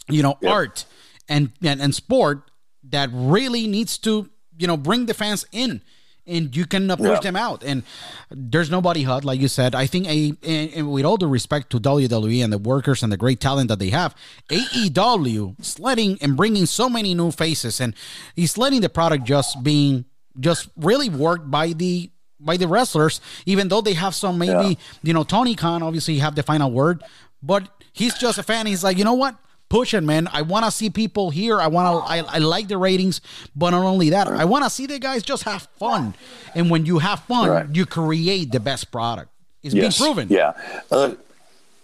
you know, yep. art and, and and sport that really needs to you know bring the fans in and you can push yeah. them out. And there's nobody hot, like you said. I think a, and with all due respect to WWE and the workers and the great talent that they have, AEW is letting and bringing so many new faces, and he's letting the product just being just really worked by the by the wrestlers, even though they have some maybe yeah. you know Tony Khan obviously have the final word, but he's just a fan. He's like, you know what? Push it, man. I want to see people here. I want to. I, I like the ratings, but not only that, I want to see the guys just have fun. And when you have fun, right. you create the best product. It's yes. been proven. Yeah. Uh,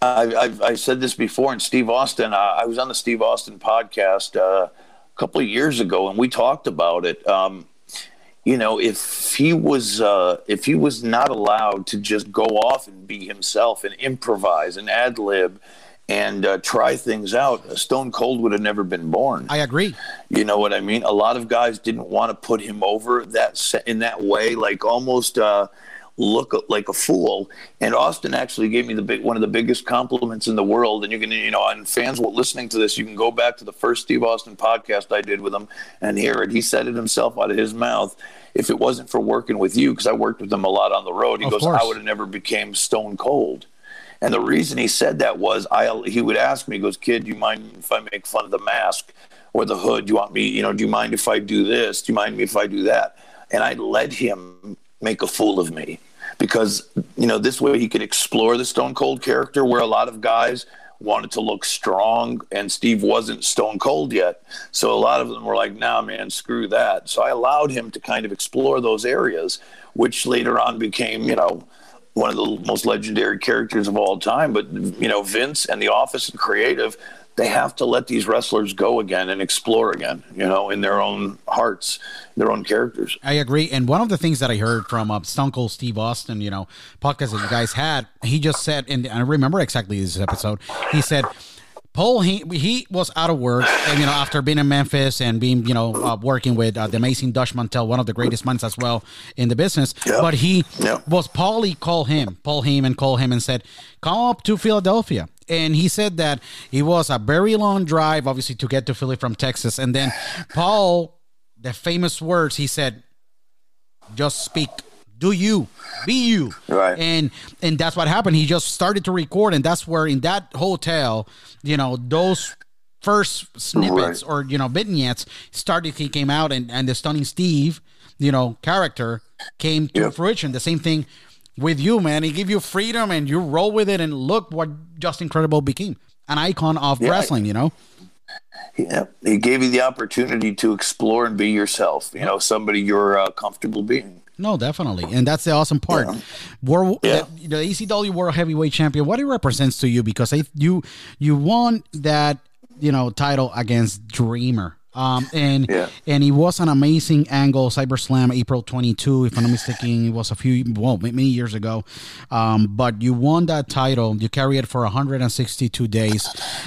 I, I've, I said this before, and Steve Austin. Uh, I was on the Steve Austin podcast uh, a couple of years ago, and we talked about it. Um, you know, if he was uh, if he was not allowed to just go off and be himself and improvise and ad lib and uh, try things out, Stone Cold would have never been born. I agree. You know what I mean? A lot of guys didn't want to put him over that in that way, like almost. Uh, look like a fool. And Austin actually gave me the big one of the biggest compliments in the world. And you can, you know, and fans listening to this, you can go back to the first Steve Austin podcast I did with him and hear it. He said it himself out of his mouth. If it wasn't for working with you, because I worked with him a lot on the road, he of goes, course. I would have never became stone cold. And the reason he said that was I he would ask me, he goes, Kid, do you mind if I make fun of the mask or the hood? Do you want me, you know, do you mind if I do this? Do you mind me if I do that? And I let him make a fool of me because you know this way he could explore the Stone Cold character where a lot of guys wanted to look strong and Steve wasn't stone cold yet. So a lot of them were like, nah, man, screw that. So I allowed him to kind of explore those areas, which later on became, you know, one of the most legendary characters of all time. But, you know, Vince and the office and creative they have to let these wrestlers go again and explore again, you know, in their own hearts, their own characters. I agree. And one of the things that I heard from uh, Steve Austin, you know, podcast that you guys had, he just said, and I remember exactly this episode, he said, Paul he, he was out of work, and, you know, after being in Memphis and being, you know, uh, working with uh, the amazing Dutch Mantell, one of the greatest minds as well in the business. Yep. But he yep. was Paulie call him, Paul Heyman call him and said, "Come up to Philadelphia." And he said that it was a very long drive, obviously, to get to Philly from Texas. And then Paul, the famous words, he said, "Just speak." Do you be you right and and that's what happened he just started to record and that's where in that hotel you know those first snippets right. or you know vignettes started he came out and and the stunning steve you know character came to yep. fruition the same thing with you man he gave you freedom and you roll with it and look what just incredible became an icon of yeah. wrestling you know yeah, he gave you the opportunity to explore and be yourself. You know, somebody you're uh, comfortable being. No, definitely, and that's the awesome part. Yeah. World, yeah. the, the ECW World Heavyweight Champion. What it represents to you because I, you you won that you know title against Dreamer. Um, and yeah. and it was an amazing angle. Cyber Slam, April 22, if I'm not mistaken, it was a few well many years ago. Um, but you won that title. You carried it for 162 days.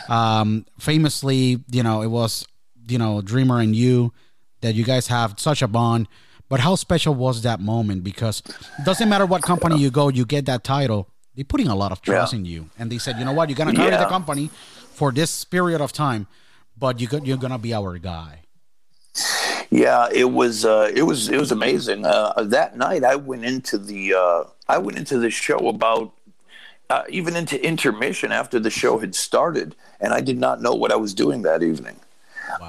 Um, famously, you know, it was you know Dreamer and you that you guys have such a bond. But how special was that moment? Because it doesn't matter what company you go, you get that title. They're putting a lot of trust yeah. in you, and they said, you know what, you're gonna carry yeah. the company for this period of time. but you you're gonna be our guy. Yeah, it was uh, it was it was amazing. Uh, that night, I went into the uh, I went into the show about uh, even into intermission after the show had started, and I did not know what I was doing that evening.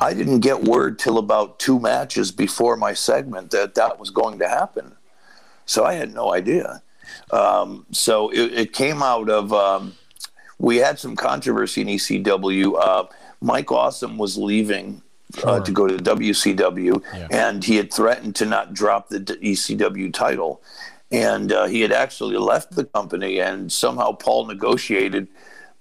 I didn't get word till about two matches before my segment that that was going to happen, so I had no idea. Um, so it, it came out of um, we had some controversy in ECW. Uh, Mike Awesome was leaving uh, to go to WCW, Yeah. and he had threatened to not drop the ECW title. And uh, he had actually left the company, and somehow Paul negotiated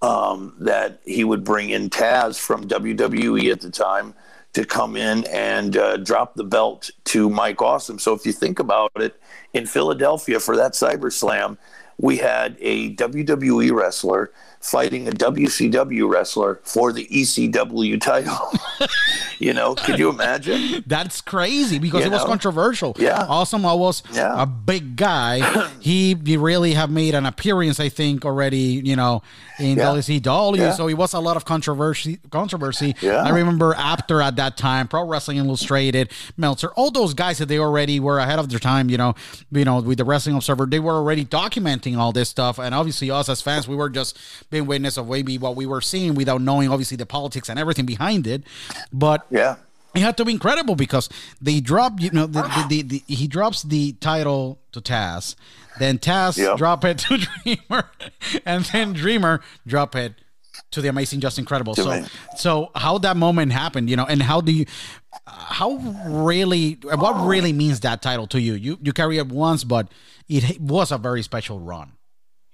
um, that he would bring in Taz from WWE at the time to come in and uh, drop the belt to Mike Awesome. So if you think about it, in Philadelphia for that Cyber Slam, we had a WWE wrestler fighting a WCW wrestler for the ECW title. you know, could you imagine? That's crazy because You it was controversial. Yeah. Awesome. I was Yeah. a big guy. he, he really have made an appearance, I think, already. You know, in Yeah. WCW. Yeah. So it was a lot of controversy. Controversy. Yeah. I remember after at that time, Pro Wrestling Illustrated, Meltzer, all those guys that they already were ahead of their time. You know, you know, with the Wrestling Observer, they were already documenting all this stuff, and obviously us as fans, we were just being witness of maybe what we were seeing without knowing, obviously, the politics and everything behind it. But Yeah. it had to be incredible because they drop you know the, the, the, the he drops the title to Taz, then Taz Yep. drop it to Dreamer, and then Dreamer drop it to the Amazing Just Incredible. To So me. so how that moment happened, you know, and how do you how really what really means that title to you? You you carry it once, but it was a very special run.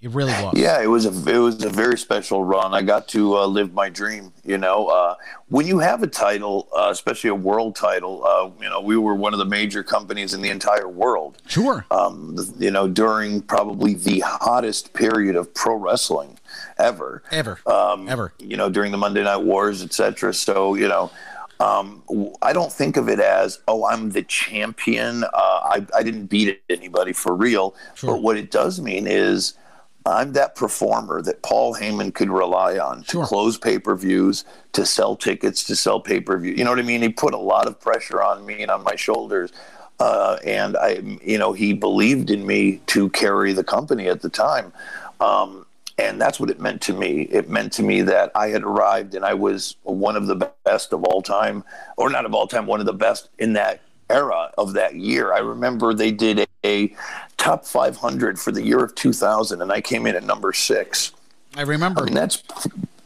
It really was. Yeah, it was a it was a very special run. I got to uh, live my dream. You know, uh, when you have a title, uh, especially a world title, uh, you know, we were one of the major companies in the entire world. Sure. Um, you know, during probably the hottest period of pro wrestling ever. Ever. Um, Ever. You know, during the Monday Night Wars, etc. So you know. Um, I don't think of it as, oh, I'm the champion. Uh, I, I didn't beat anybody for real. Sure. But what it does mean is I'm that performer that Paul Heyman could rely on to Sure. close pay per views, to sell tickets, to sell pay per view. You know what I mean? He put a lot of pressure on me and on my shoulders. Uh, and I, you know, he believed in me to carry the company at the time. Um, and that's what it meant to me. It meant to me that I had arrived and I was one of the best of all time, or not of all time, one of the best in that era of that year. I remember they did a, a top 500 for the year of 2000, and I came in at number six. I remember. And that's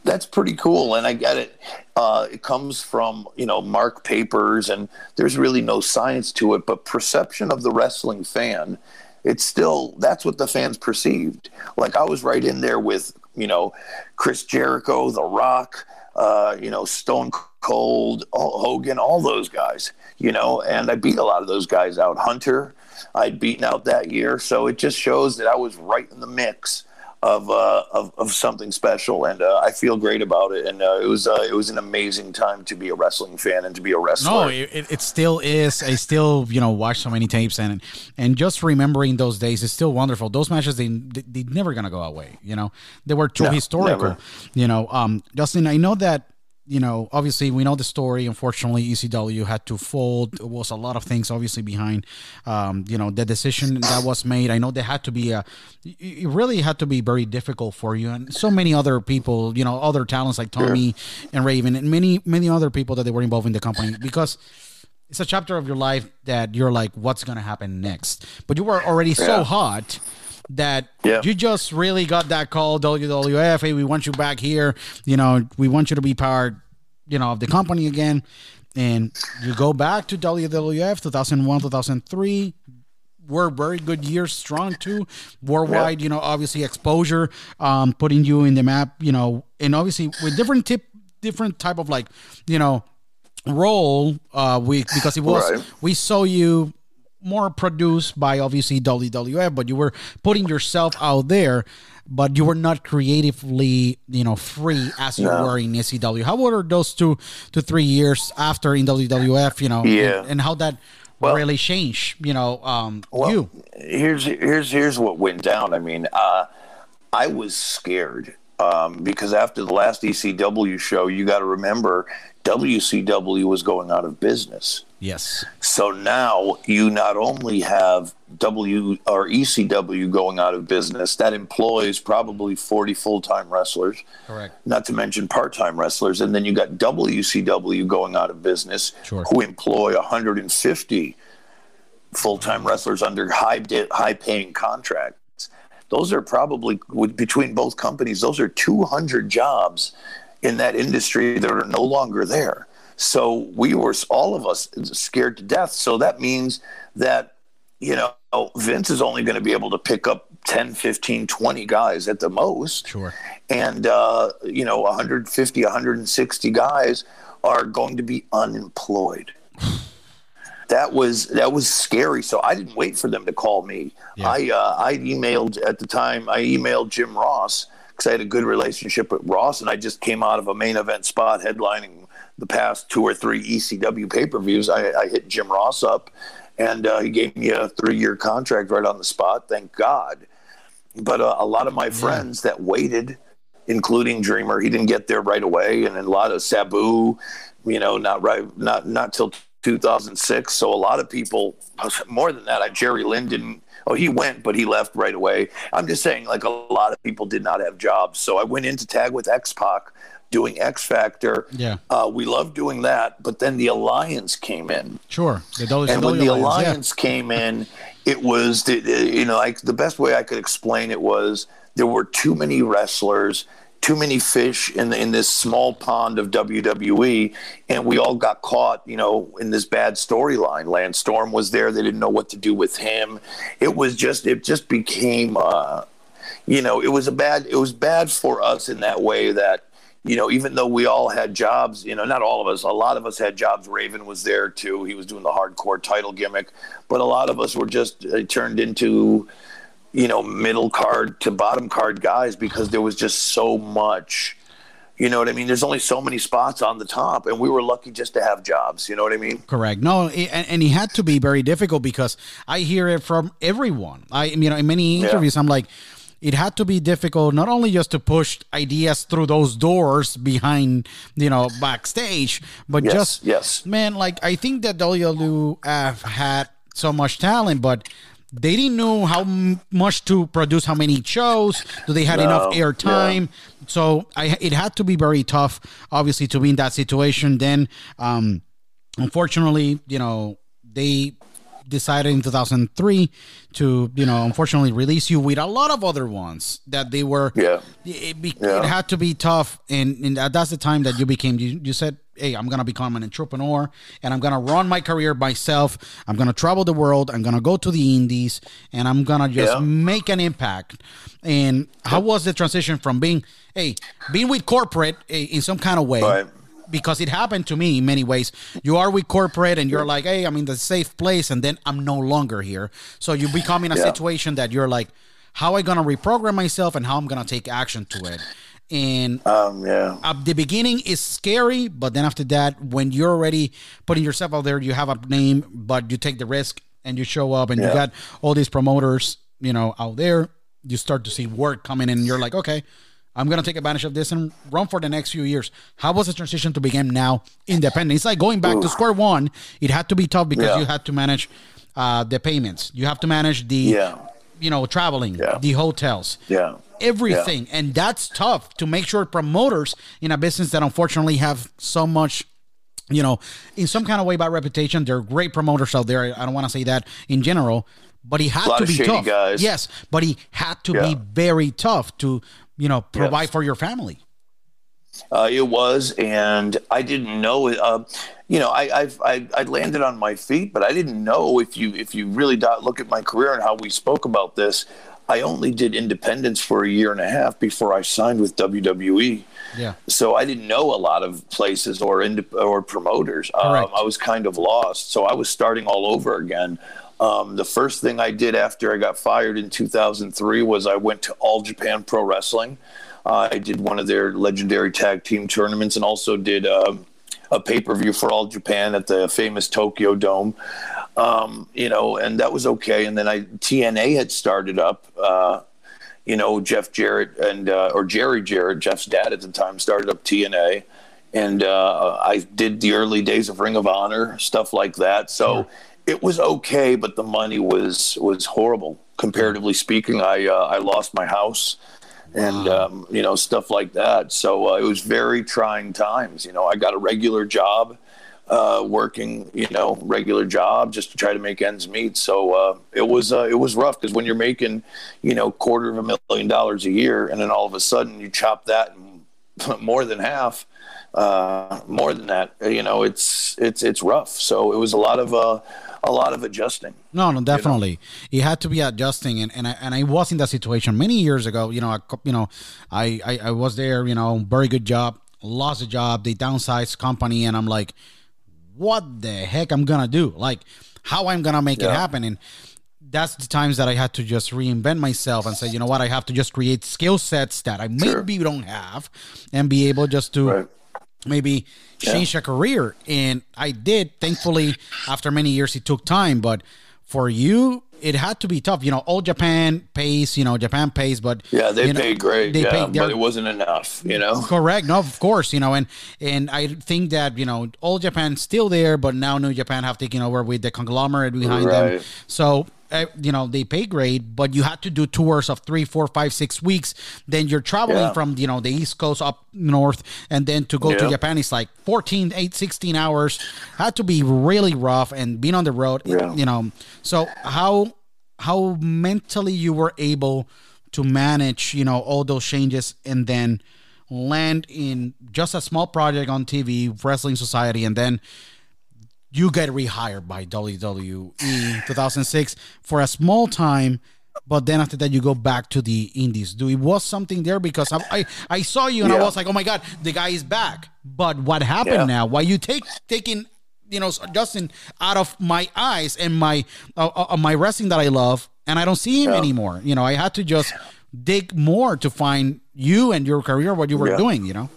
that's pretty cool, and I get it. Uh, it comes from you know Mark Papers, and there's really no science to it, but perception of the wrestling fan. It's still that's what the fans perceived. Like I was right in there with you know Chris Jericho, The Rock, uh, you know Stone Cold, Hogan, all those guys. You know, and I beat a lot of those guys out. Hunter, I'd beaten out that year, so it just shows that I was right in the mix of uh, of, of something special, and uh, I feel great about it. And uh, it was uh, it was an amazing time to be a wrestling fan and to be a wrestler. No, it, it- it still is. I still, you know, watch so many tapes and and just remembering those days is still wonderful. Those matches, they they they never gonna go away. You know, they were too No, historical. never. You know, um, Justin, I know that. You know, obviously, we know the story. Unfortunately, ECW had to fold. It was a lot of things, obviously, behind, um, you know, the decision that was made. I know there had to be a, it really had to be very difficult for you and so many other people, you know, other talents like Tommy and Raven and many, many other people that they were involved in the company because it's a chapter of your life that you're like, what's gonna happen next? But you were already so hot that Yeah. you just really got that call, WWF. Hey, we want you back here. You know, we want you to be part, you know, of the company again. And you go back to WWF 2001, 2003 were very good years, strong too, worldwide. You know, obviously exposure, um, putting you in the map. You know, and obviously with different tip, different type of like, you know, role. Uh, we because it was Right. we saw you more produced by obviously WWF, but you were putting yourself out there. But you were not creatively, you know, free as you No. were in ECW. How were those two to three years after in WWF? You know, Yeah. and, and how that Well- really changed, you know, um, Well, you. here's here's here's what went down. I mean, uh, I was scared. um, because after the last ECW show, you got to remember WCW was going out of business. Yes. So now you not only have W or ECW going out of business, that employs probably 40 full time wrestlers. Correct. Not to mention part time wrestlers. And then you got WCW going out of business, Sure. who employ 150 full time wrestlers under high, high paying contracts. Those are probably, between both companies, those are 200 jobs in that industry that are no longer there. So we were all of us scared to death. So that means that you know Vince is only going to be able to pick up 10, 15, 20 guys at the most. Sure. And uh, you know 150, 160 guys are going to be unemployed. That was that was scary. So I didn't wait for them to call me. Yeah. I uh, I emailed at the time. I emailed Jim Ross because I had a good relationship with Ross, and I just came out of a main event spot headlining the past two or three ECW pay per views. I, I hit Jim Ross up, and uh, he gave me a three year contract right on the spot. Thank God. But uh, a lot of my friends that waited, including Dreamer, he didn't get there right away, and then a lot of Sabu, you know, not right, not not till 2006. So a lot of people, more than that, I, Jerry Lynn didn't. Oh, he went, but he left right away. I'm just saying, like a lot of people did not have jobs. So I went into tag with X Pac, doing X Factor. Yeah. uh, we loved doing that. But then the Alliance came in, Sure. The and when the Alliance, yeah. came in, it was the, the- you know like the best way I could explain it was there were too many wrestlers, too many fish in the, in this small pond of WWE, and we all got caught you know in this bad storyline. Lance Storm was there; they didn't know what to do with him. It was just it just became. Uh, you know, it was a bad it was bad for us in that way that you know, even though we all had jobs, you know, not all of us, a lot of us had jobs. Raven was there too. He was doing the hardcore title gimmick, but a lot of us were just uh, turned into, you know, middle card to bottom card guys because there was just so much. You know what I mean? There's only so many spots on the top, and we were lucky just to have jobs. You know what I mean? Correct. No, and, and it had to be very difficult because I hear it from everyone. I, you know, in many Yeah. interviews, I'm like, it had to be difficult not only just to push ideas through those doors behind, you know, backstage, but Yes, just, yes. man, like I think that WWF had so much talent, but they didn't know how m- much to produce, how many shows, do they had enough No, airtime. So I, it had to be very tough, obviously, to be in that situation. Then, um, unfortunately, you know, they decided in 2003 to, you know, unfortunately release you with a lot of other ones that they were. Yeah. It, Yeah. it had to be tough, and, and that's the time that you became. You, you said, "Hey, I'm gonna become an entrepreneur, and I'm gonna run my career myself. I'm gonna travel the world. I'm gonna go to the Indies, and I'm gonna just Yeah. make an impact." And how was the transition from being, hey, being with corporate eh, in some kind of way? Right. Because it happened to me in many ways. You are with corporate and you're like, hey, I'm in the safe place, and then I'm no longer here. So you become in a Yeah. situation that you're like, how am I gonna reprogram myself and how I'm gonna take action to it? And Um, yeah. at the beginning is scary, but then after that, when you're already putting yourself out there, you have a name, but you take the risk and you show up and you got all these promoters, you know, out there. You start to see work coming in, and you're like, okay, I'm gonna take advantage of this and run for the next few years. How was the transition to become now independent? It's like going back to square one. It had to be tough because Yeah. you had to manage uh, the payments. You have to manage the, Yeah. you know, traveling, Yeah. the hotels Yeah. everything and that's tough to make sure promoters in a business that unfortunately have so much you know in some kind of way by reputation they're great promoters out there i don't want to say that in general but he had to be tough guys. yes but he had to Yeah. be very tough to you know provide Yes. for your family Uh, it was, and I didn't know it. Uh, you know, I, I've I, I landed on my feet, but I didn't know if you if you really look at my career and how we spoke about this. I only did independence for a year and a half before I signed with WWE. yeah So I didn't know a lot of places or ind- or promoters. Um, I was kind of lost. So I was starting all over again. Um, the first thing I did after I got fired in 2003 was I went to All Japan Pro Wrestling. Uh, I did one of their legendary tag team tournaments and also did um a pay per view for All Japan at the famous Tokyo Dome. Um, you know, and that was okay. And then I TNA had started up. Uh, you know, Jeff Jarrett and uh, or Jerry Jarrett, Jeff's dad at the time, started up TNA, and uh, I did the early days of Ring of Honor stuff like that. So it was okay, but the money was was horrible comparatively speaking. I uh, I lost my house. And um, you know stuff like that. So uh, it was very trying times. You know, I got a regular job, uh, working, you know, regular job just to try to make ends meet. So uh, it was uh, it was rough because when you're making, you know, quarter of a million dollars a year, and then all of a sudden you chop that more than half, uh, more than that, you know, it's it's it's rough. So it was a lot of uh, a lot of adjusting. No, no, definitely. You, know? had to be adjusting, and, and I and I was in that situation many years ago. You know, I, you know, I, I I was there. You know, very good job. Lost a job. They downsized company, and I'm like, what the heck I'm gonna do? Like, how I'm gonna make yeah. it happen? And that's the times that I had to just reinvent myself and say, you know what, I have to just create skill sets that I maybe sure. don't have, and be able just to. Right maybe change yeah. a career. And I did. Thankfully, after many years, it took time. But for you, it had to be tough. You know, all Japan pays. You know, Japan pays, but yeah, they you know, pay great. They yeah, pay, but it wasn't enough. You know, correct. No, of course. You know, and and I think that you know, all Japan still there, but now New Japan have taken over with the conglomerate behind right. them. So Eh, you know they pay great but you had to do tours of three four five six weeks then you're traveling yeah. from you know the east coast up north and then to go yeah. to japan it's like 14 8 16 hours had to be really rough and being on the road yeah. you know so how how mentally you were able to manage you know all those changes and then land in just a small project on tv wrestling society and then you get rehired by WWE 2006 for a small time, but then after that you go back to the Indies. Do it was something there because I I, I saw you and yeah. I was like, oh my god, the guy is back. But what happened yeah. now? Why you take taking you know Justin out of my eyes and my uh, uh, my wrestling that I love, and I don't see him yeah. anymore. You know, I had to just dig more to find you and your career, what you were doing. You know.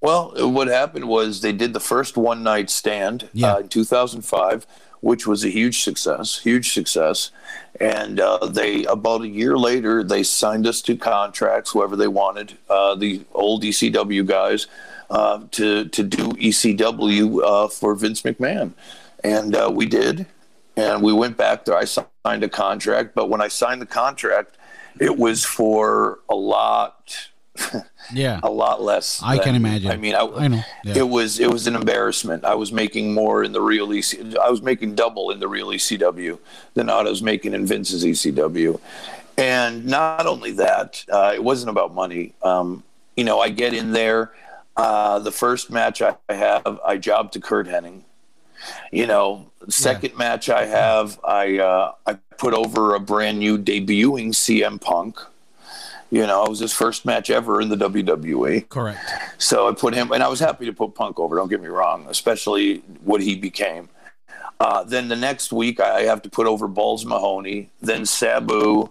Well, what happened was they did the first one night stand yeah. uh, in 2005, which was a huge success, huge success. And uh, they about a year later they signed us to contracts, whoever they wanted, uh, the old ECW guys, uh, to to do ECW uh, for Vince McMahon, and uh, we did. And we went back there. I signed a contract, but when I signed the contract, it was for a lot yeah. A lot less i than, can imagine. I mean i, I know. Yeah. it was it was an embarrassment. I was making more in the real EC, i was making double in the real ecw than i was making in vince's ecw and not only that uh, it wasn't about money. Um, you know i get in there uh, the first match i have i job to Kurt Angle you know second yeah. match i have i uh, i put over a brand new debuting cm punk you know, it was his first match ever in the WWE. Correct. So I put him, and I was happy to put Punk over. Don't get me wrong, especially what he became. Uh, then the next week, I have to put over Balls Mahoney, then Sabu.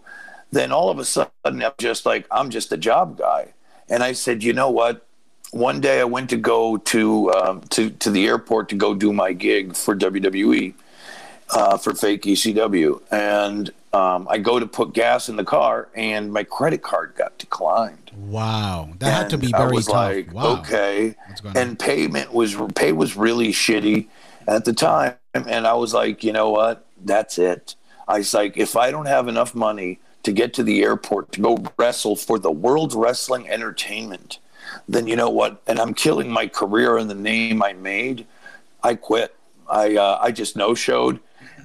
Then all of a sudden, I'm just like, I'm just a job guy. And I said, you know what? One day I went to go to um, to to the airport to go do my gig for WWE uh, for fake ECW, and um, I go to put gas in the car, and my credit card got declined. Wow, that and had to be very I was tough. Like, wow. okay, and payment was pay was really shitty at the time, and I was like, you know what, that's it. I was like, if I don't have enough money to get to the airport to go wrestle for the World Wrestling Entertainment, then you know what, and I'm killing my career and the name I made. I quit. I uh, I just no showed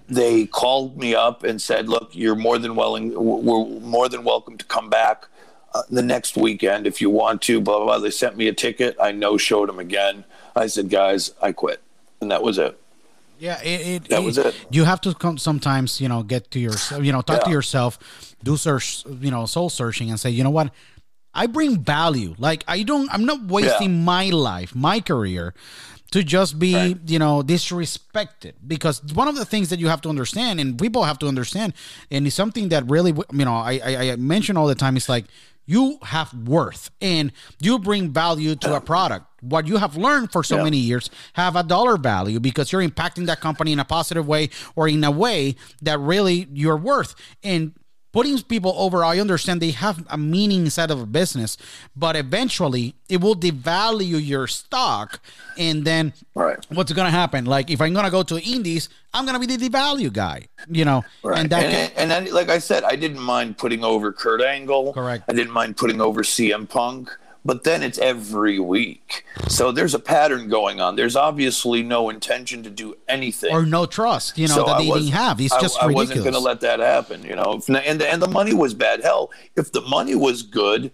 they called me up and said, "Look, you're more than willing. We're more than welcome to come back uh, the next weekend if you want to." Blah, blah blah. They sent me a ticket. I no showed them again. I said, "Guys, I quit," and that was it. Yeah, it, it that it, was it. You have to come sometimes, you know, get to yourself, you know, talk yeah. to yourself, do search, you know, soul searching, and say, you know what, I bring value. Like I don't, I'm not wasting yeah. my life, my career to just be right. you know disrespected because one of the things that you have to understand and people have to understand and it's something that really you know I, I, I mention all the time it's like you have worth and you bring value to a product what you have learned for so yeah. many years have a dollar value because you're impacting that company in a positive way or in a way that really you're worth and putting people over, I understand they have a meaning inside of a business, but eventually it will devalue your stock. And then Right. what's going to happen? Like if I'm going to go to indies, I'm going to be the devalue guy, you know? Right. And And, that and, can, then, like I said, I didn't mind putting over Kurt Angle. Correct. I didn't mind putting over CM Punk. But then it's every week. So there's a pattern going on. There's obviously no intention to do anything. or no trust, you know, So that I they didn't have. It's I- just I, ridiculous. wasn't going to let that happen, you know. And and the money was bad. Hell, if the money was good,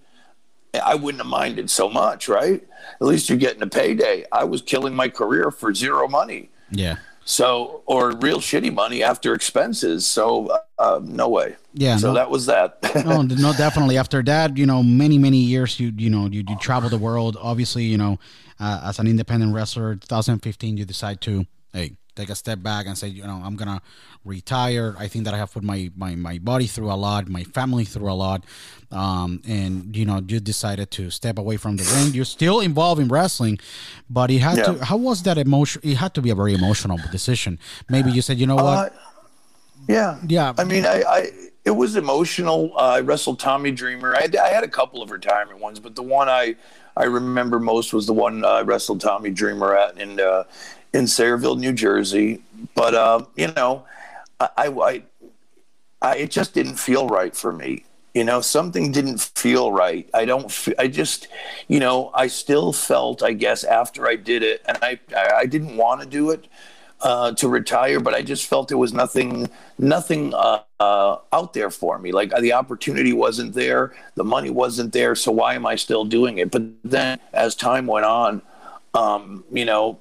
I wouldn't have minded so much, right? At least you're getting a payday. I was killing my career for zero money. yeah. So, or real shitty money after expenses. So, uh, no way. Yeah, So no. that was that. no, no, definitely. After that, you know, many many years, you you know, you, you travel the world. Obviously, you know, uh, as an independent wrestler, 2015, you decide to hey take a step back and say, you know, I'm gonna retire. I think that I have put my my my body through a lot, my family through a lot, um, and you know, you decided to step away from the ring. You're still involved in wrestling, but it had Yeah. to. How was that emotion? It had to be a very emotional decision. Maybe you said, you know what? Uh, yeah. Yeah. I mean, I, I it was emotional. Uh, I wrestled Tommy Dreamer. I had, I had a couple of retirement ones, but the one I I remember most was the one uh, I wrestled Tommy Dreamer at and uh, in Sayreville, New Jersey. But uh, you know, I, I, I, it just didn't feel right for me. You know, something didn't feel right. I don't. I just, you know, I still felt. I guess after I did it, and I, I I didn't want to do it uh, to retire, but I just felt there was nothing, nothing uh, uh, out there for me. Like the opportunity wasn't there, the money wasn't there. So why am I still doing it? But then, as time went on, um, you know,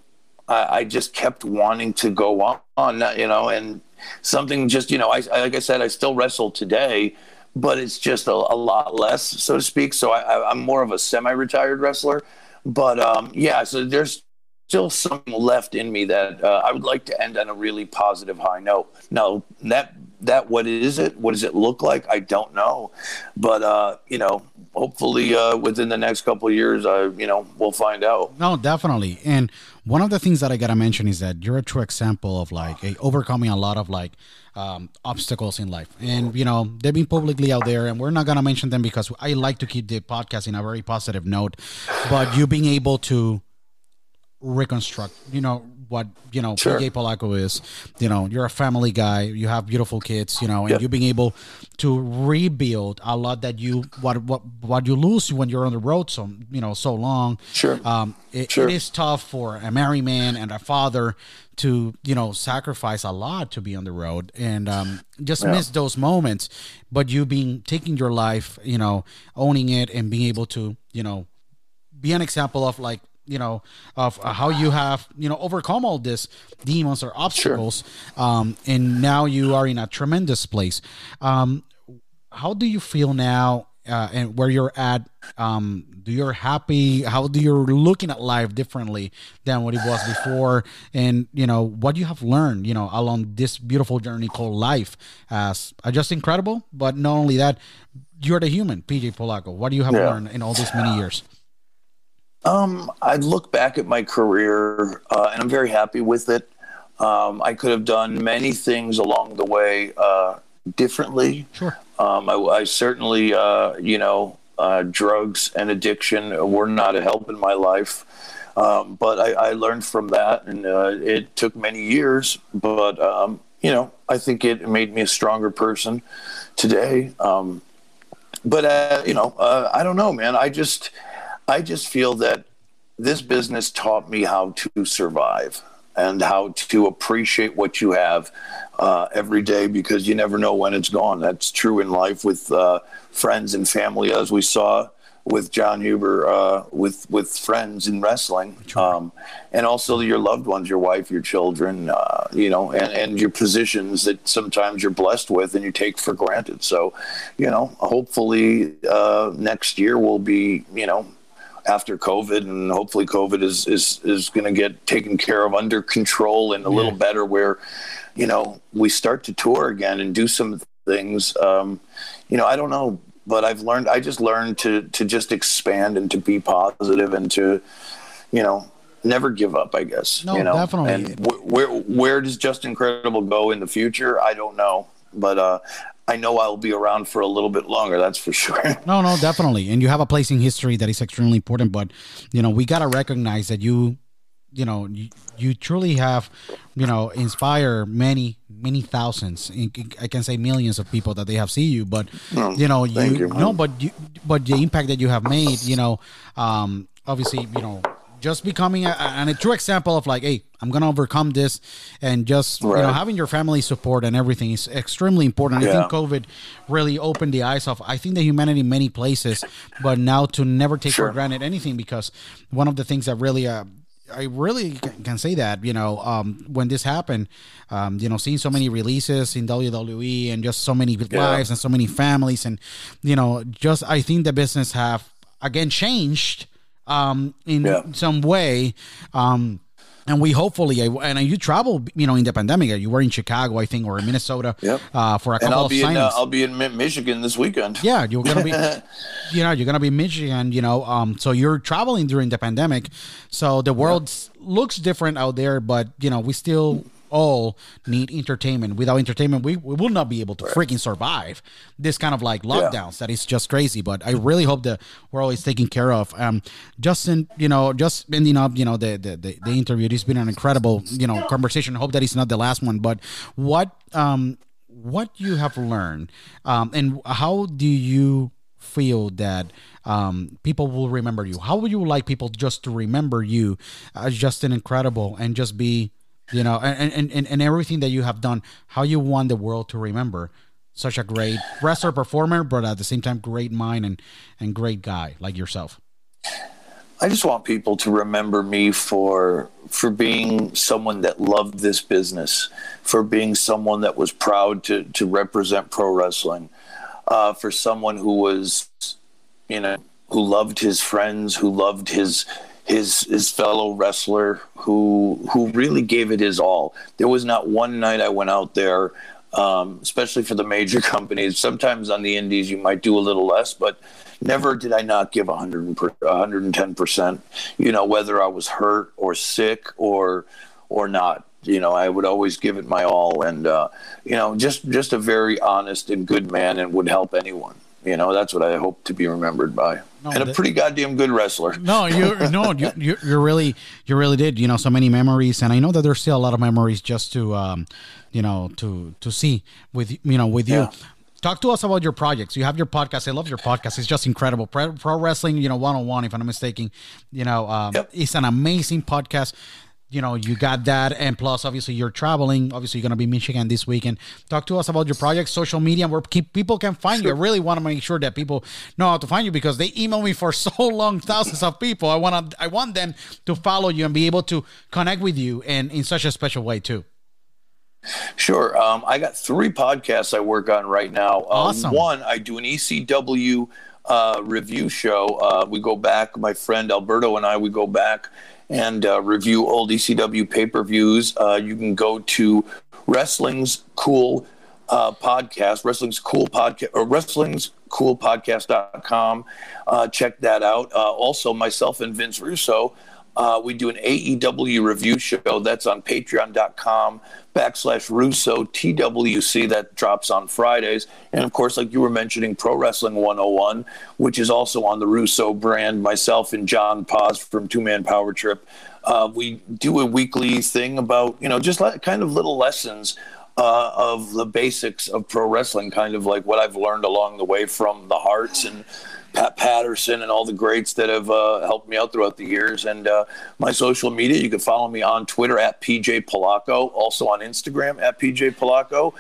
I, I just kept wanting to go on, you know, and something just, you know, I, I like I said, I still wrestle today, but it's just a, a lot less, so to speak. So I, I'm more of a semi-retired wrestler. But um, yeah, so there's still something left in me that uh, I would like to end on a really positive high note. Now that that what is it? What does it look like? I don't know, but uh, you know, hopefully uh, within the next couple years, I you know we'll find out. No, definitely. And one of the things that I gotta mention is that you're a true example of like a overcoming a lot of like um, obstacles in life. And you know they've been publicly out there, and we're not gonna mention them because I like to keep the podcast in a very positive note. But you being able to reconstruct, you know what you know Sure. PJ Polaco is. You know you're a family guy. You have beautiful kids. You know, and Yep. you being able to rebuild a lot that you what what what you lose when you're on the road so you know so long. Sure. Um, it, Sure. it is tough for a married man and a father to you know sacrifice a lot to be on the road and um, just Yeah. miss those moments. But you being taking your life, you know, owning it and being able to you know be an example of like you know of how you have you know overcome all this demons or obstacles um and now you are in a tremendous place. Um how do you feel now uh, and where you're at um do you're happy? How do you're looking at life differently than what it was before? And you know what you have learned you know along this beautiful journey called life as uh, Justin Credible but not only that you're the human pj polaco. What do you have Yeah. learned in all these many years Um, I look back at my career, uh, and I'm very happy with it. Um, I could have done many things along the way uh, differently. Sure. Um, I, I certainly, uh, you know, uh, drugs and addiction were not a help in my life. Um, but I, I learned from that, and uh, it took many years. But um, you know, I think it made me a stronger person today. Um, but uh, you know, uh, I don't know, man. I just, I just feel that this business taught me how to survive and how to appreciate what you have uh, every day because you never know when it's gone. That's true in life with uh, friends and family, as we saw with Jon Huber, uh, with with friends in wrestling, um, and also your loved ones, your wife, your children, uh, you know, and, and your positions that sometimes you're blessed with and you take for granted. So, you know, hopefully uh, next year will be, you know, after COVID, and hopefully COVID is is is going to get taken care of under control and a little better, where you know we start to tour again and do some things. Um, you know, I don't know, but I've learned. I just learned to to just expand and to be positive and to, you know. Never give up, I guess. No, you know? definitely. And wh- where where does Justin Credible go in the future? I don't know, but uh, I know I'll be around for a little bit longer. That's for sure. No, no, definitely. And you have a place in history that is extremely important. But you know, we gotta recognize that you, you know, you, you truly have, you know, inspire many, many thousands. I can say millions of people that they have see you. But Oh, you know, you, you. no, but you, but the impact that you have made, you know, um, obviously, you know. Just becoming a, and a true example of like, hey, I'm gonna overcome this, and just you know having your family support and everything is extremely important. I think COVID really opened the eyes of I think the humanity in many places, but now to never take for granted anything because one of the things that really uh, I really can say that you know um, when this happened, um, you know, seeing so many releases in WWE and just so many lives and so many families and you know just I think the business have again changed um, in Yeah. some way. Um, and we hopefully, and you travel, you know, in the pandemic. You were in Chicago, I think, or in Minnesota, Yep. uh, for a and couple I'll of be in uh, I'll be in Michigan this weekend. Yeah, you're gonna be, you know, you're gonna be in Michigan. You know, um, so you're traveling during the pandemic, so the world s looks different out there, but you know, we still all need entertainment. Without entertainment, we, we will not be able to freaking survive this kind of like lockdowns. That is just crazy. But I really hope that we're always taken care of. Um, Justin, you know, just ending up, you know, the the the, the interview. It's been an incredible, you know, conversation. Hope that it's not the last one. But what um what you have learned um, and how do you feel that um, people will remember you how would you like people just to remember you as just an incredible and just be you know and, and, and, and everything that you have done how you want the world to remember such a great wrestler performer but at the same time great mind and and great guy like yourself. I just want people to remember me for for being someone that loved this business, for being someone that was proud to to represent pro wrestling, uh, for someone who was, you know, who loved his friends, who loved his his his fellow wrestler, who who really gave it his all. There was not one night I went out there. Um, especially for the major companies. Sometimes on the indies, you might do a little less, but never did I not give 100 110%, you know, whether I was hurt or sick or, or not, you know, I would always give it my all. And, uh, you know, just, just a very honest and good man and would help anyone. You know, that's what I hope to be remembered by. No, and a pretty goddamn good wrestler. No, you no, you, you you really you really did. You know, so many memories, and I know that there's still a lot of memories just to um, you know, to to see with you know with you. Yeah. Talk to us about your projects. You have your podcast. I love your podcast. It's just incredible. Pro, pro wrestling, you know, one on one. If I'm not mistaken, you know, um, Yep. it's an amazing podcast. You know, you got that, and plus, obviously, you're traveling. Obviously, you're gonna be Michigan this weekend. Talk to us about your projects, social media, where keep, people can find you. I really want to make sure that people know how to find you because they email me for so long, thousands of people. I want to, I want them to follow you and be able to connect with you, and in such a special way too. Sure. Um, I got three podcasts I work on right now. Uh, Awesome. One, I do an ECW uh, review show. Uh, we go back, my friend Alberto and I, we go back and uh, review old ECW pay per views. Uh, you can go to Wrestling's Cool uh, podcast, Wrestling's Cool Podcast, or Wrestling's Cool Podcast.com. Uh, check that out. Uh, also, myself and Vince Russo. Uh, we do an AEW review show that's on patreon.com backslash Russo TWC that drops on Fridays. And of course, like you were mentioning, Pro Wrestling 101, which is also on the Russo brand. Myself and John Paz from Two Man Power Trip. Uh, we do a weekly thing about, you know, just like kind of little lessons uh, of the basics of pro wrestling, kind of like what I've learned along the way from the Harts and Pat Patterson and all the greats that have uh, helped me out throughout the years. And uh, my social media, you can follow me on Twitter at PJ Polaco, also on Instagram at PJ Polaco.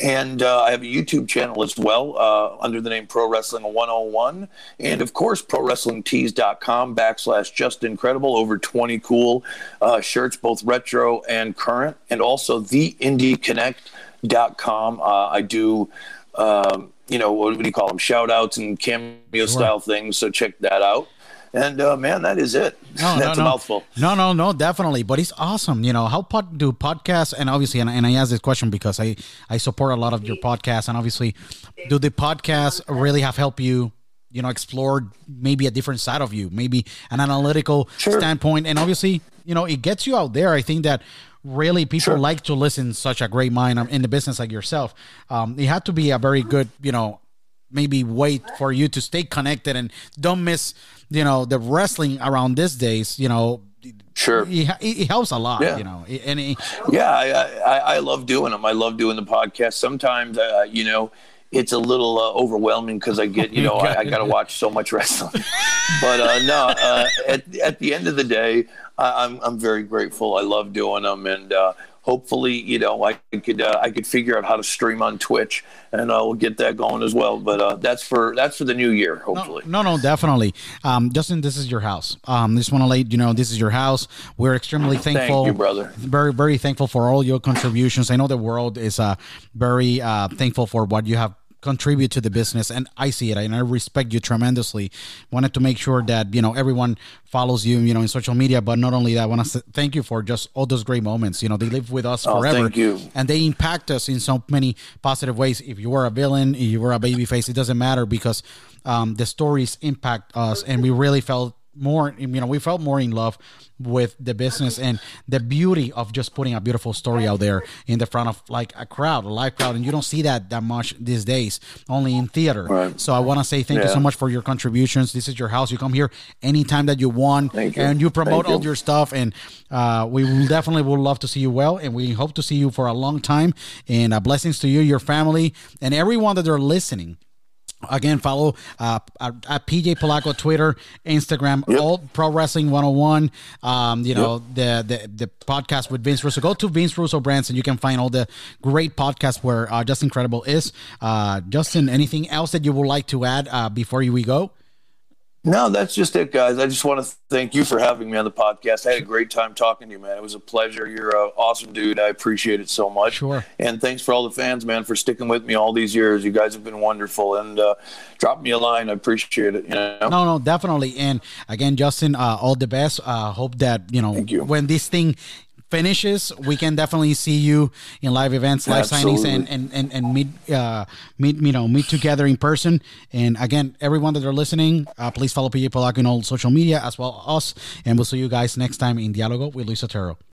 And uh, I have a YouTube channel as well uh, under the name Pro Wrestling 101. And of course, ProWrestlingTees.com backslash Justin Credible. Over 20 cool uh, shirts, both retro and current. And also TheIndieConnect.com. Uh, I do, um, you know, what do you call them? Shout outs and cameo style things. So check that out. And uh, man, that is it. No, That's no, a no. mouthful. No, no, no, definitely. But it's awesome. You know, how pod, do podcasts, and obviously, and, and I ask this question because I, I support a lot of your podcasts, and obviously, do the podcasts really have helped you, you know, explore maybe a different side of you, maybe an analytical Sure. standpoint, and obviously, you know, it gets you out there. I think that really people Sure. like to listen such a great mind um, in the business like yourself. Um, it had to be a very good, you know, maybe wait for you to stay connected and don't miss, you know, the wrestling around these days. You know, Sure. it, it helps a lot. Yeah. You know, and it, Yeah, I, I, I love doing them. I love doing the podcast. Sometimes, uh, you know, it's a little uh, overwhelming because I get, you know, I, I got to watch so much wrestling. but uh, no, uh, at, at the end of the day, I, I'm, I'm very grateful. I love doing them. And uh, hopefully, you know, I could uh, I could figure out how to stream on Twitch and uh, we'll get that going as well. But uh, that's for that's for the new year, hopefully. No, no, definitely. Um, Justin, this is your house. Um, just want to let you know this is your house. We're extremely thankful, you, brother. Very, very thankful for all your contributions. I know the world is uh, very uh, thankful for what you have contribute to the business and i see it and i respect you tremendously wanted to make sure that you know everyone follows you you know in social media but not only that i want to thank you for just all those great moments you know they live with us forever Oh, thank you. and they impact us in so many positive ways. If you were a villain, if you were a baby face, it doesn't matter because um, the stories impact us, and we really felt more. You know, we felt more in love with the business and the beauty of just putting a beautiful story out there in the front of like a crowd, a live crowd, and you don't see that that much these days, only in theater. Right. So I want to say thank you so much for your contributions. This is your house. You come here anytime that you want, Thank you. and you promote Thank all you. your stuff and uh, we will definitely would love to see you well and we hope to see you for a long time and uh, blessings to you your family and everyone that are listening again follow uh, at, pj Polaco twitter instagram Yep. all pro wrestling 101 um you know the, the the podcast with vince russo. Go to vince russo brands and you can find all the great podcasts where uh, Justin Credible is. Uh justin anything else that you would like to add uh before we go No, that's just it, guys. I just want to thank you for having me on the podcast. I had a great time talking to you, man. It was a pleasure. You're an awesome dude. I appreciate it so much. Sure. And thanks for all the fans, man, for sticking with me all these years. You guys have been wonderful. And uh, drop me a line. I appreciate it. You know? No, no, definitely. And again, Justin, uh, all the best. Uh, hope that you know Thank you. when this thing finishes, we can definitely see you in live events, live signings, and and and, and meet uh, meet you know meet together in person. And again, everyone that are listening, uh, please follow PJ Polaco on all social media as well as us. And we'll see you guys next time in Dialogo with Luis Otero.